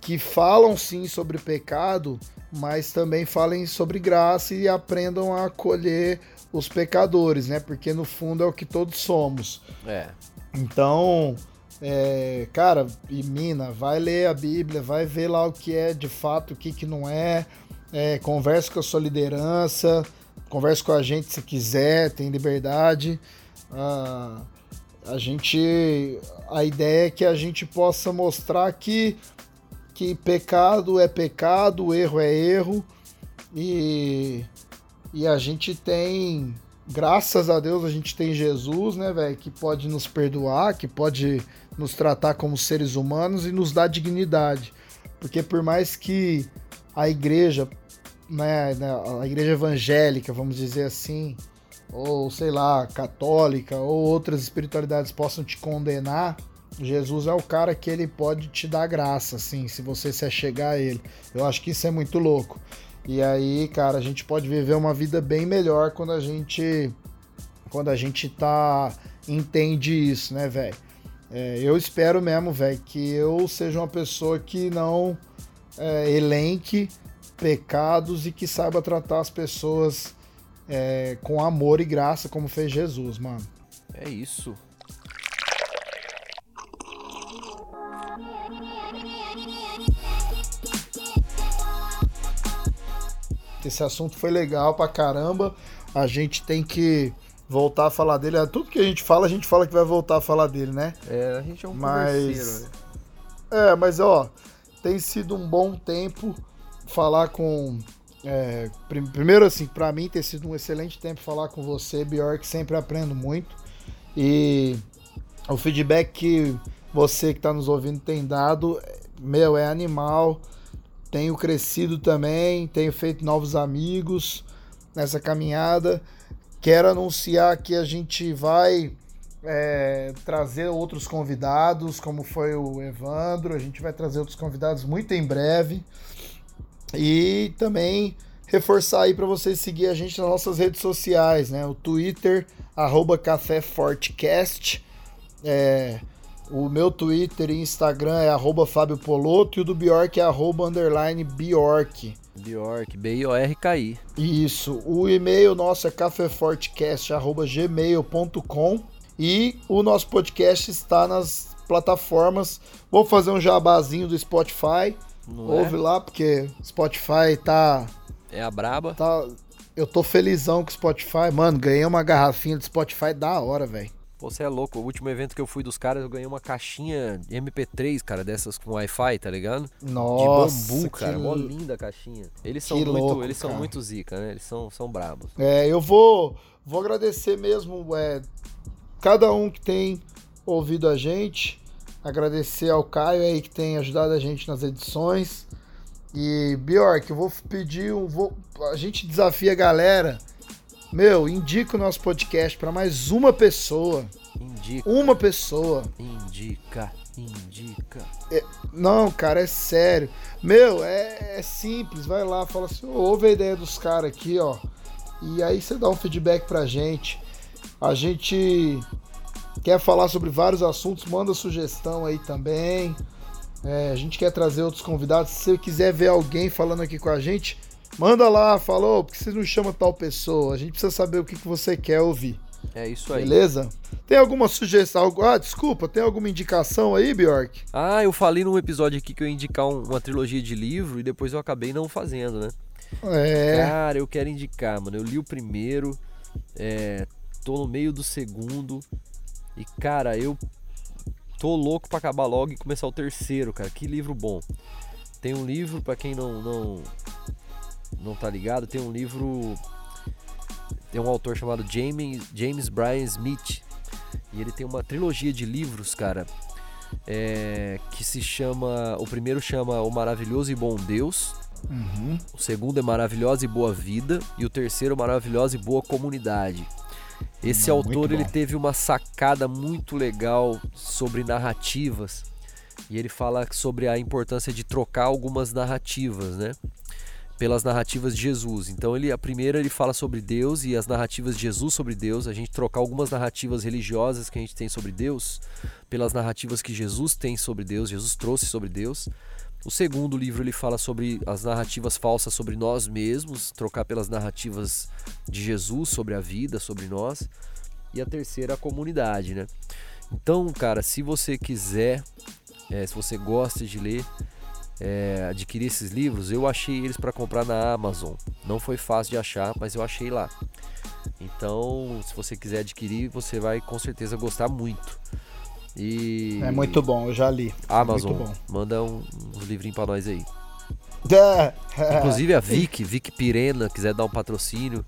que falam sim sobre pecado, mas também falem sobre graça e aprendam a acolher os pecadores, né? Porque no fundo é o que todos somos.
É.
Então, é, cara, e mina, vai ler a Bíblia, vai ver lá o que é de fato, o que, que não é, é converse com a sua liderança, converse com a gente se quiser, tem liberdade. Ah, a gente. A ideia é que a gente possa mostrar que, que pecado é pecado, erro é erro, e, e a gente tem graças a Deus a gente tem Jesus, né, velho, que pode nos perdoar, que pode nos tratar como seres humanos e nos dar dignidade. Porque por mais que a igreja, né, né, a igreja evangélica, vamos dizer assim, ou sei lá, católica, ou outras espiritualidades possam te condenar, Jesus é o cara que ele pode te dar graça, assim, se você se achegar a ele. Eu acho que isso é muito louco. E aí, cara, a gente pode viver uma vida bem melhor quando a gente quando a gente tá entende isso, né, velho? É, eu espero mesmo, velho, que eu seja uma pessoa que não é, elenque pecados e que saiba tratar as pessoas é, com amor e graça, como fez Jesus, mano.
É isso.
Esse assunto foi legal pra caramba. A gente tem que voltar a falar dele. Tudo que a gente fala, a gente fala que vai voltar a falar dele, né?
É, a gente é um
Mas-
né?
É, mas ó, tem sido um bom tempo falar com. é, prim- primeiro, assim, pra mim tem sido um excelente tempo falar com você, Bjork, sempre aprendo muito. E o feedback que você que tá nos ouvindo tem dado, meu, é animal. Tenho crescido também, tenho feito novos amigos nessa caminhada. Quero anunciar que a gente vai é, trazer outros convidados, como foi o Evandro. A gente vai trazer outros convidados muito em breve. E também reforçar aí para vocês seguir a gente nas nossas redes sociais, né? O Twitter, arroba Café Fortcast. É, o meu Twitter e Instagram é arroba Fábio Poloto e o do Bjork é arroba underline Bjork.
Bjork, B-I-O-R-K-I.
Isso. O e-mail nosso é cafefortcast.gmail.com e o nosso podcast está nas plataformas. Vou fazer um jabazinho do Spotify.
Não
Ouve
é?
lá, porque Spotify tá,
É a braba.
tá. Eu tô felizão com o Spotify. Mano, ganhei uma garrafinha de Spotify da hora, velho.
Você é louco. O último evento que eu fui dos caras, eu ganhei uma caixinha MP3, cara, dessas com Wi-Fi, tá ligado?
Nossa.
de bambu, cara.
que
Mó linda a caixinha. Eles são
que
muito,
louco,
eles são muito zica, né? Eles são, são brabos.
É, eu vou, vou agradecer mesmo é, cada um que tem ouvido a gente. Agradecer ao Caio aí que tem ajudado a gente nas edições. E Bjork, eu vou pedir um. Vou, a gente desafia a galera. Meu, indica o nosso podcast para mais uma pessoa.
Indica,
Uma pessoa.
indica, indica.
Não, cara, é sério. Meu, é, é simples. Vai lá, fala assim, "Ô, ouve a ideia dos caras aqui, ó. E aí você dá um feedback pra gente. A gente quer falar sobre vários assuntos, manda sugestão aí também. É, a gente quer trazer outros convidados. Se você quiser ver alguém falando aqui com a gente, manda lá, falou, por que você não chama tal pessoa? A gente precisa saber o que, que você quer ouvir.
É isso aí.
Beleza? Tem alguma sugestão? Ah, desculpa, tem alguma indicação aí, Bjork?
Ah, eu falei num episódio aqui que eu ia indicar um- uma trilogia de livro e depois eu acabei não fazendo, né?
É.
Cara, eu quero indicar, mano. Eu li o primeiro, é, tô no meio do segundo. E, cara, eu tô louco pra acabar logo e começar o terceiro, cara. Que livro bom. Tem um livro, pra quem não, não, não tá ligado, tem um livro. Tem um autor chamado James, James Bryan Smith. E ele tem uma trilogia de livros, cara. é, que se chama. O primeiro chama O Maravilhoso e Bom Deus.
Uhum.
O segundo é Maravilhosa e Boa Vida e o terceiro Maravilhosa e Boa Comunidade. Esse
Muito
autor
bom.
ele teve uma sacada muito legal sobre narrativas e ele fala sobre a importância de trocar algumas narrativas, né? Pelas narrativas de Jesus. Então ele a primeira ele fala sobre Deus e as narrativas de Jesus sobre Deus, a gente trocar algumas narrativas religiosas que a gente tem sobre Deus pelas narrativas que Jesus tem sobre Deus, Jesus trouxe sobre Deus. O segundo livro ele fala sobre as narrativas falsas sobre nós mesmos, trocar pelas narrativas de Jesus sobre a vida, sobre nós. E a terceira a comunidade, né? Então, cara, se você quiser, é, se você gosta de ler, é, adquirir esses livros, eu achei eles para comprar na Amazon. Não foi fácil de achar, mas eu achei lá. Então, se você quiser adquirir, você vai com certeza gostar muito. E
É muito bom, eu já li.
Amazon, manda um, uns livrinhos pra nós aí.
É.
Inclusive a Vic, Vic Pirena, quiser dar um patrocínio,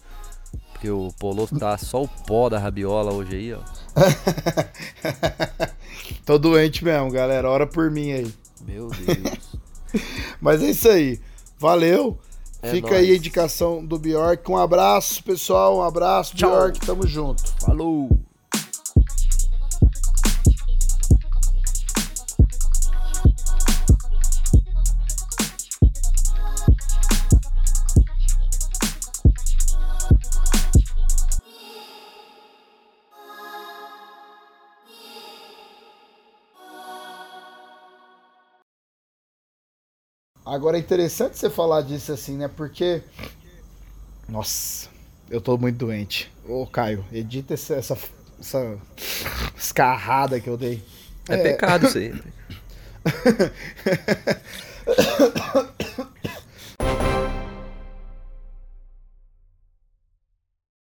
porque o Polo tá só o pó da rabiola hoje aí, ó.
Tô doente mesmo, galera. Ora por mim aí.
Meu Deus.
Mas é isso aí. Valeu.
É
Fica
nóis.
aí a indicação do Bjork. Um abraço, pessoal. Um abraço,
Tchau.
Bjork. Tamo junto.
Falou!
Agora é interessante você falar disso assim, né? Porque. Nossa, eu tô muito doente. Ô, Caio, edita essa, essa, essa escarrada que eu dei.
É, pecado isso aí.